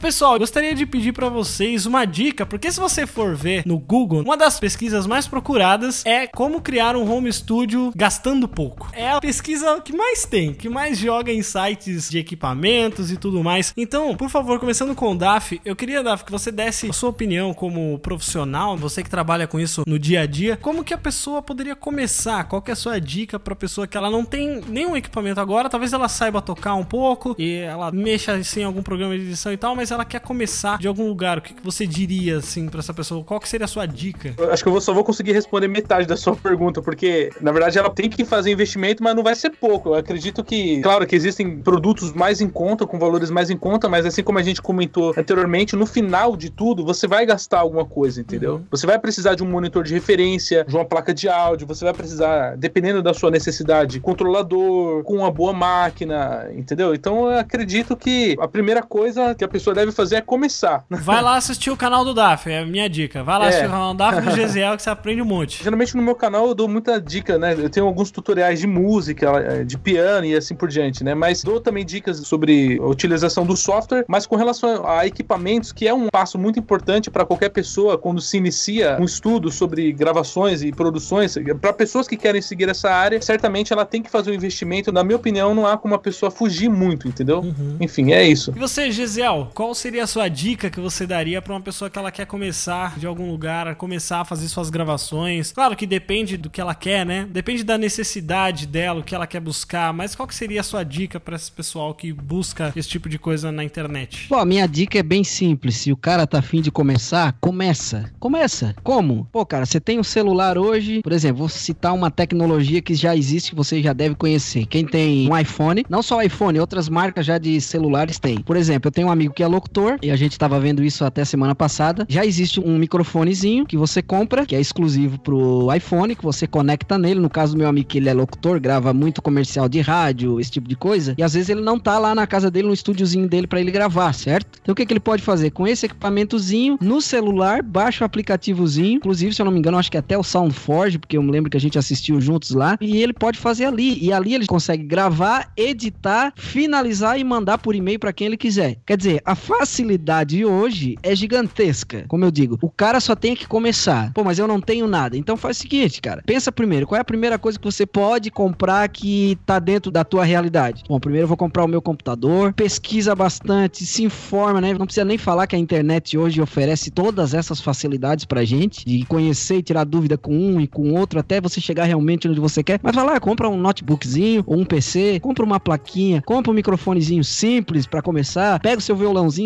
Pessoal, gostaria de pedir pra vocês uma dica, porque se você for ver no Google, uma das pesquisas mais procuradas é como criar um home studio gastando pouco. É a pesquisa que mais tem, que mais joga em sites de equipamentos e tudo mais. Então, por favor, começando com o DAF, eu queria, DAF, que você desse a sua opinião como profissional, você que trabalha com isso no dia a dia, como que a pessoa poderia começar? Qual que é a sua dica pra pessoa que ela não tem nenhum equipamento agora, talvez ela saiba tocar um pouco e ela mexa assim, em algum programa de edição e tal, mas ela quer começar de algum lugar. O que, que você diria assim pra essa pessoa? Qual que seria a sua dica?
Eu Acho que eu só vou conseguir responder metade da sua [laughs] pergunta, porque na verdade ela tem que fazer investimento, mas não vai ser pouco. Eu acredito que, claro, que existem produtos mais em conta, com valores mais em conta, mas assim como a gente comentou anteriormente, no final de tudo, você vai gastar alguma coisa, entendeu? Você vai precisar de um monitor de referência, de uma placa de áudio, você vai precisar, dependendo da sua necessidade, controlador, com uma boa máquina, entendeu? Então eu acredito que a primeira coisa que a pessoa deve fazer é começar.
Vai lá assistir o canal do DAF, é a minha dica. Vai lá
É.
assistir o canal do DAF do [laughs] Gesiel que você aprende um monte.
Geralmente no meu canal eu dou muita dica, né? Eu tenho alguns tutoriais de música, eh, de piano e assim por diante, né? Mas dou também dicas sobre a utilização do software, mas com relação a equipamentos, que é um passo muito importante para qualquer pessoa quando se inicia um estudo sobre gravações e produções, para pessoas que querem seguir essa área, certamente ela tem que fazer um investimento. Na minha opinião, não há como a pessoa fugir muito, entendeu? Enfim, é isso.
E você, Gesiel, qual seria a sua dica que você daria pra uma pessoa que ela quer começar de algum lugar, começar a fazer suas gravações? Claro que depende do que ela quer, né? Depende da necessidade dela, o que ela quer buscar, mas qual que seria a sua dica pra esse pessoal que busca esse tipo de coisa na internet?
Pô, a minha dica é bem simples. Se o cara tá afim de começar, começa. Começa. Como? Pô, cara, você tem um celular hoje, por exemplo, vou citar uma tecnologia que já existe, que você já deve conhecer. Quem tem um iPhone, não só iPhone, outras marcas já de celulares tem. Por exemplo, eu tenho um amigo que é locutor, e a gente tava vendo isso até semana passada. Já existe um microfonezinho que você compra, que é exclusivo pro iPhone, que você conecta nele. No caso do meu amigo, que ele é locutor, grava muito comercial de rádio, esse tipo de coisa. E às vezes ele não tá lá na casa dele, no estúdiozinho dele para ele gravar, certo? Então o que, que ele pode fazer? Com esse equipamentozinho, no celular, baixa o aplicativozinho. Inclusive, se eu não me engano, acho que até o SoundForge, porque eu me lembro que a gente assistiu juntos lá. E ele pode fazer ali. E ali ele consegue gravar, editar, finalizar e mandar por e-mail para quem ele quiser. Quer dizer, a facilidade hoje é gigantesca. Como eu digo, o cara só tem que começar. Pô, mas eu não tenho nada. Então faz o seguinte, cara. Pensa primeiro, qual é a primeira coisa que você pode comprar que tá dentro da tua realidade? Bom, primeiro eu vou comprar o meu computador, pesquisa bastante, se informa, né? Não precisa nem falar que a internet hoje oferece todas essas facilidades pra gente, de conhecer e tirar dúvida com um e com outro, até você chegar realmente onde você quer. Mas vai lá, compra um notebookzinho ou um PC, compra uma plaquinha, compra um microfonezinho simples pra começar, pega o seu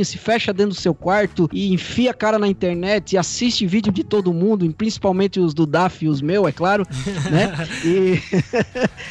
se fecha dentro do seu quarto e enfia a cara na internet e assiste vídeo de todo mundo, principalmente os do DAF e os meus, é claro, [laughs] né? E,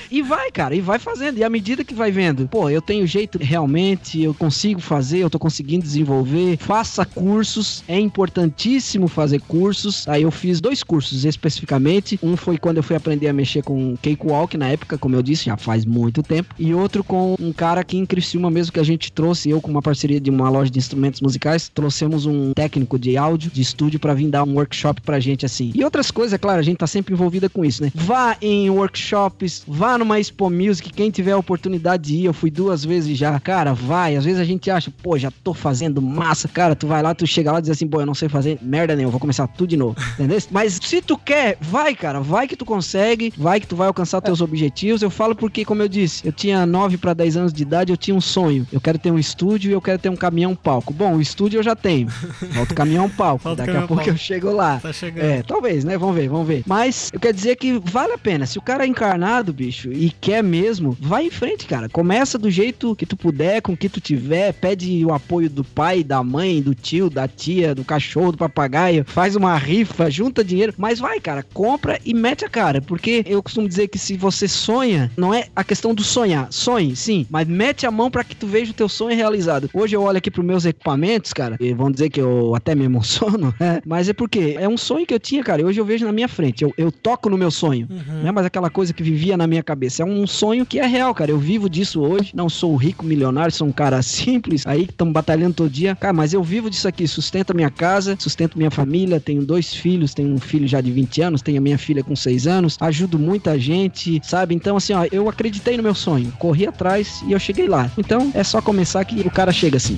[laughs] e vai, cara, e vai fazendo. E à medida que vai vendo, pô, eu tenho jeito realmente, eu consigo fazer, eu tô conseguindo desenvolver. Faça cursos, é importantíssimo fazer cursos. Aí eu fiz dois cursos especificamente. Um foi quando eu fui aprender a mexer com Cakewalk na época, como eu disse, já faz muito tempo. E outro com um cara aqui em Criciúma mesmo que a gente trouxe, eu com uma parceria de uma loja de instrumentos musicais, trouxemos um técnico de áudio, de estúdio, para vir dar um workshop pra gente assim. E outras coisas, é claro, a gente tá sempre envolvida com isso, né? Vá em workshops, vá numa Expo Music, quem tiver a oportunidade de ir, eu fui duas vezes já. Cara, vai. Às vezes a gente acha, pô, já tô fazendo massa. Cara, tu vai lá, tu chega lá e diz assim, pô, eu não sei fazer merda nenhuma, vou começar tudo de novo. [laughs] Entendeu? Mas se tu quer, vai, cara. Vai que tu consegue, vai que tu vai alcançar teus objetivos. Eu falo porque, como eu disse, eu tinha 9 para 10 anos de idade, eu tinha um sonho. Eu quero ter um estúdio eu quero ter um caminhão palco. Bom, o estúdio eu já tenho. Falta o caminhão palco.
Falta
Daqui a pouco
palco.
eu chego lá.
Tá chegando.
É, talvez, né? Vamos ver, vamos ver. Mas eu quero dizer que vale a pena. Se o cara é encarnado, bicho, e quer mesmo, vai em frente, cara. Começa do jeito que tu puder, com o que tu tiver. Pede o apoio do pai, da mãe, do tio, da tia, do cachorro, do papagaio. Faz uma rifa, junta dinheiro. Mas vai, cara, compra e mete a cara. Porque eu costumo dizer que se você sonha, não é a questão do sonhar. Sonhe, sim, mas mete a mão pra que tu veja o teu sonho realizado. Hoje eu olho aqui pros meus equipamentos, cara, e vão dizer que eu até me emociono, [laughs] né? Mas é porque é um sonho que eu tinha, cara, e hoje eu vejo na minha frente. Eu, eu toco no meu sonho, não é mais aquela coisa que vivia na minha cabeça. É um sonho que é real, cara. Eu vivo disso hoje. Não sou rico milionário, sou um cara [laughs] simples aí que estamos batalhando todo dia. Cara, mas eu vivo disso aqui, sustento a minha casa, sustento minha família, tenho dois filhos, tenho um filho já de 20 anos, tenho a minha filha com 6 anos, ajudo muita gente, sabe? Então, assim, ó, eu acreditei no meu sonho, corri atrás e eu cheguei lá. Então, é só começar que o cara chega assim.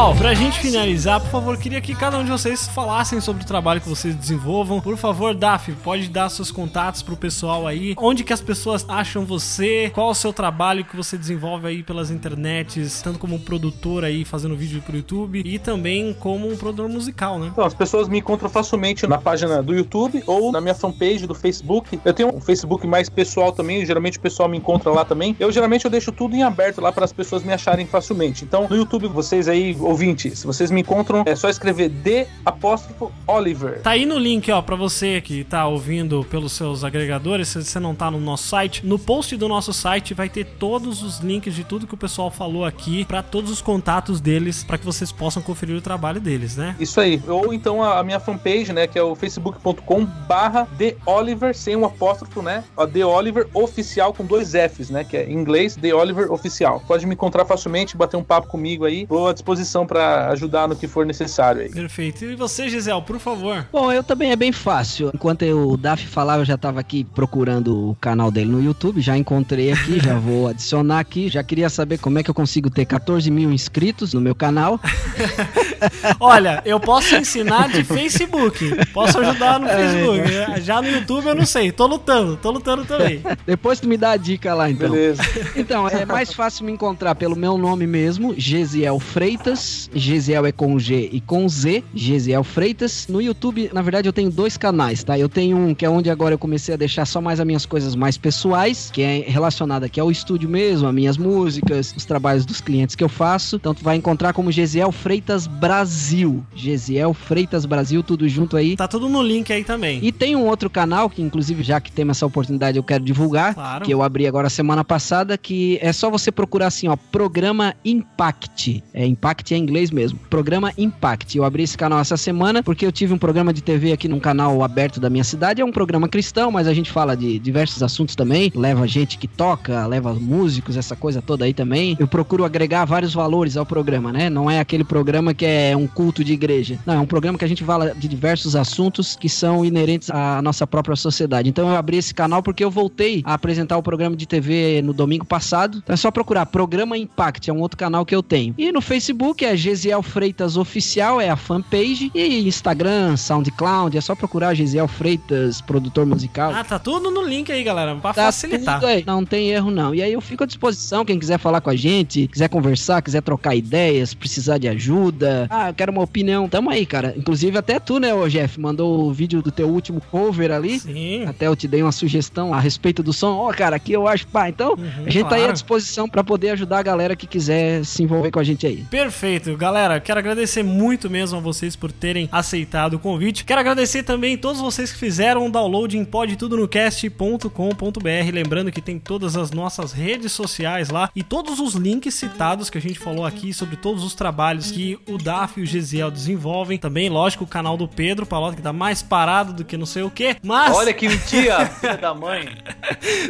Pessoal, pra gente finalizar, por favor, queria que cada um de vocês falassem sobre o trabalho que vocês desenvolvam. Por favor, Daf, pode dar seus contatos pro pessoal aí. Onde que as pessoas acham você? Qual o seu trabalho que você desenvolve aí pelas internets, tanto como produtor aí fazendo vídeo pro YouTube e também como um produtor musical, né?
Então, as pessoas me encontram facilmente na página do YouTube ou na minha fanpage do Facebook. Eu tenho um Facebook mais pessoal também, geralmente o pessoal me encontra lá também. Eu geralmente eu deixo tudo em aberto lá para as pessoas me acharem facilmente. Então, no YouTube, vocês aí, ouvintes, vocês me encontram, é só escrever D apóstrofo Oliver.
Tá aí no link, ó, pra você que tá ouvindo pelos seus agregadores, se você não tá no nosso site, no post do nosso site vai ter todos os links de tudo que o pessoal falou aqui, pra todos os contatos deles, pra que vocês possam conferir o trabalho deles, né?
Isso aí. Ou então a, a minha fanpage, né, que é o facebook.com barra The Oliver, sem um apóstrofo, né? A The Oliver Oficial com dois Fs, né? Que é em inglês The Oliver Oficial. Pode me encontrar facilmente, bater um papo comigo aí. Tô à disposição disposição pra ajudar no que for necessário aí.
Perfeito. E você, Gisele, por favor?
Bom, eu também é bem fácil. Enquanto eu- o Daf falava, eu já tava aqui procurando o canal dele no YouTube, já encontrei aqui, já [laughs] vou adicionar aqui. Já queria saber como é que eu consigo ter 14 mil inscritos no meu canal. [laughs]
Olha, eu posso ensinar de Facebook. Posso ajudar no [laughs] Facebook. Já no YouTube eu não sei. Tô lutando, tô lutando também.
Depois tu me dá a dica lá, então.
Beleza.
Então, é mais fácil me encontrar pelo meu nome mesmo, Gesiel Freitas. Gesiel é com G e com Z, Gesiel Freitas. No YouTube, na verdade, eu tenho dois canais, tá? Eu tenho um que é onde agora eu comecei a deixar só mais as minhas coisas mais pessoais, que é relacionada aqui ao estúdio mesmo, as minhas músicas, os trabalhos dos clientes que eu faço. Então tu vai encontrar como Gesiel Freitas Brasil. Gesiel Freitas Brasil, tudo junto aí.
Tá tudo no link aí também.
E tem um outro canal que, inclusive, já que temos essa oportunidade, eu quero divulgar.
Claro.
Que eu abri agora semana passada, que é só você procurar assim, ó, Programa Impact. É, Impact é em inglês mesmo. Programa Impact. Eu abri esse canal essa semana porque eu tive um programa de TV aqui num canal aberto da minha cidade. É um programa cristão, mas a gente fala de diversos assuntos também. Leva gente que toca, leva músicos, essa coisa toda aí também. Eu procuro agregar vários valores ao programa, né? Não é aquele programa que é um culto de igreja. Não, é um programa que a gente fala de diversos assuntos que são inerentes à nossa própria sociedade. Então eu abri esse canal porque eu voltei a apresentar o programa de TV no domingo passado. Então é só procurar Programa Impact, é um outro canal que eu tenho. E no Facebook é Gesiel Freitas Oficial, é a fanpage. E Instagram, SoundCloud, é só procurar Gesiel Freitas, produtor musical.
Ah, tá tudo no link aí, galera, pra
Tá
facilitar.
Não tem erro, não. E aí eu fico à disposição, quem quiser falar com a gente, quiser conversar, quiser trocar ideias, precisar de ajuda. Ah, eu quero uma opinião. Tamo aí, cara. Inclusive até tu, né, ô Jeff, mandou o vídeo do teu último cover ali.
Sim.
Até eu te dei uma sugestão a respeito do som. Ó, cara, aqui eu acho, pá. Então, a gente tá aí à
claro.
disposição pra poder ajudar a galera que quiser se envolver com a gente aí.
Perfeito, galera. Quero agradecer muito mesmo a vocês por terem aceitado o convite. Quero agradecer também todos vocês que fizeram o download em podtudonocast.com.br. Lembrando que tem todas as nossas redes sociais lá e todos os links citados que a gente falou aqui sobre todos os trabalhos que o DAF e o Gesiel desenvolvem. Também, lógico, o canal do Pedro Palota, que tá mais parado do que não sei o que. Mas.
Olha que mentira, [laughs] filha da mãe.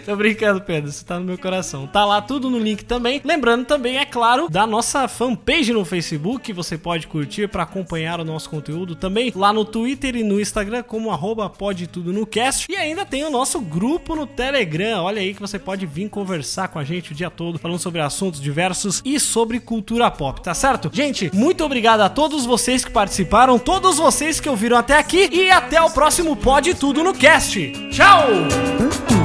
Tô brincando, Pedro. Você tá no meu coração. Tá lá tudo no link também. Lembrando também, é claro, da nossa fanpage no Facebook. Você pode curtir pra acompanhar o nosso conteúdo também lá no Twitter e no Instagram, como arroba pode tudo no cast. E ainda tem o nosso grupo no Telegram. Olha aí que você pode vir conversar com a gente o dia todo, falando sobre assuntos diversos e sobre cultura pop, tá certo? Gente, muito obrigado a todos vocês que participaram, todos vocês que ouviram até aqui e até o próximo Pode Tudo no Cast. Tchau!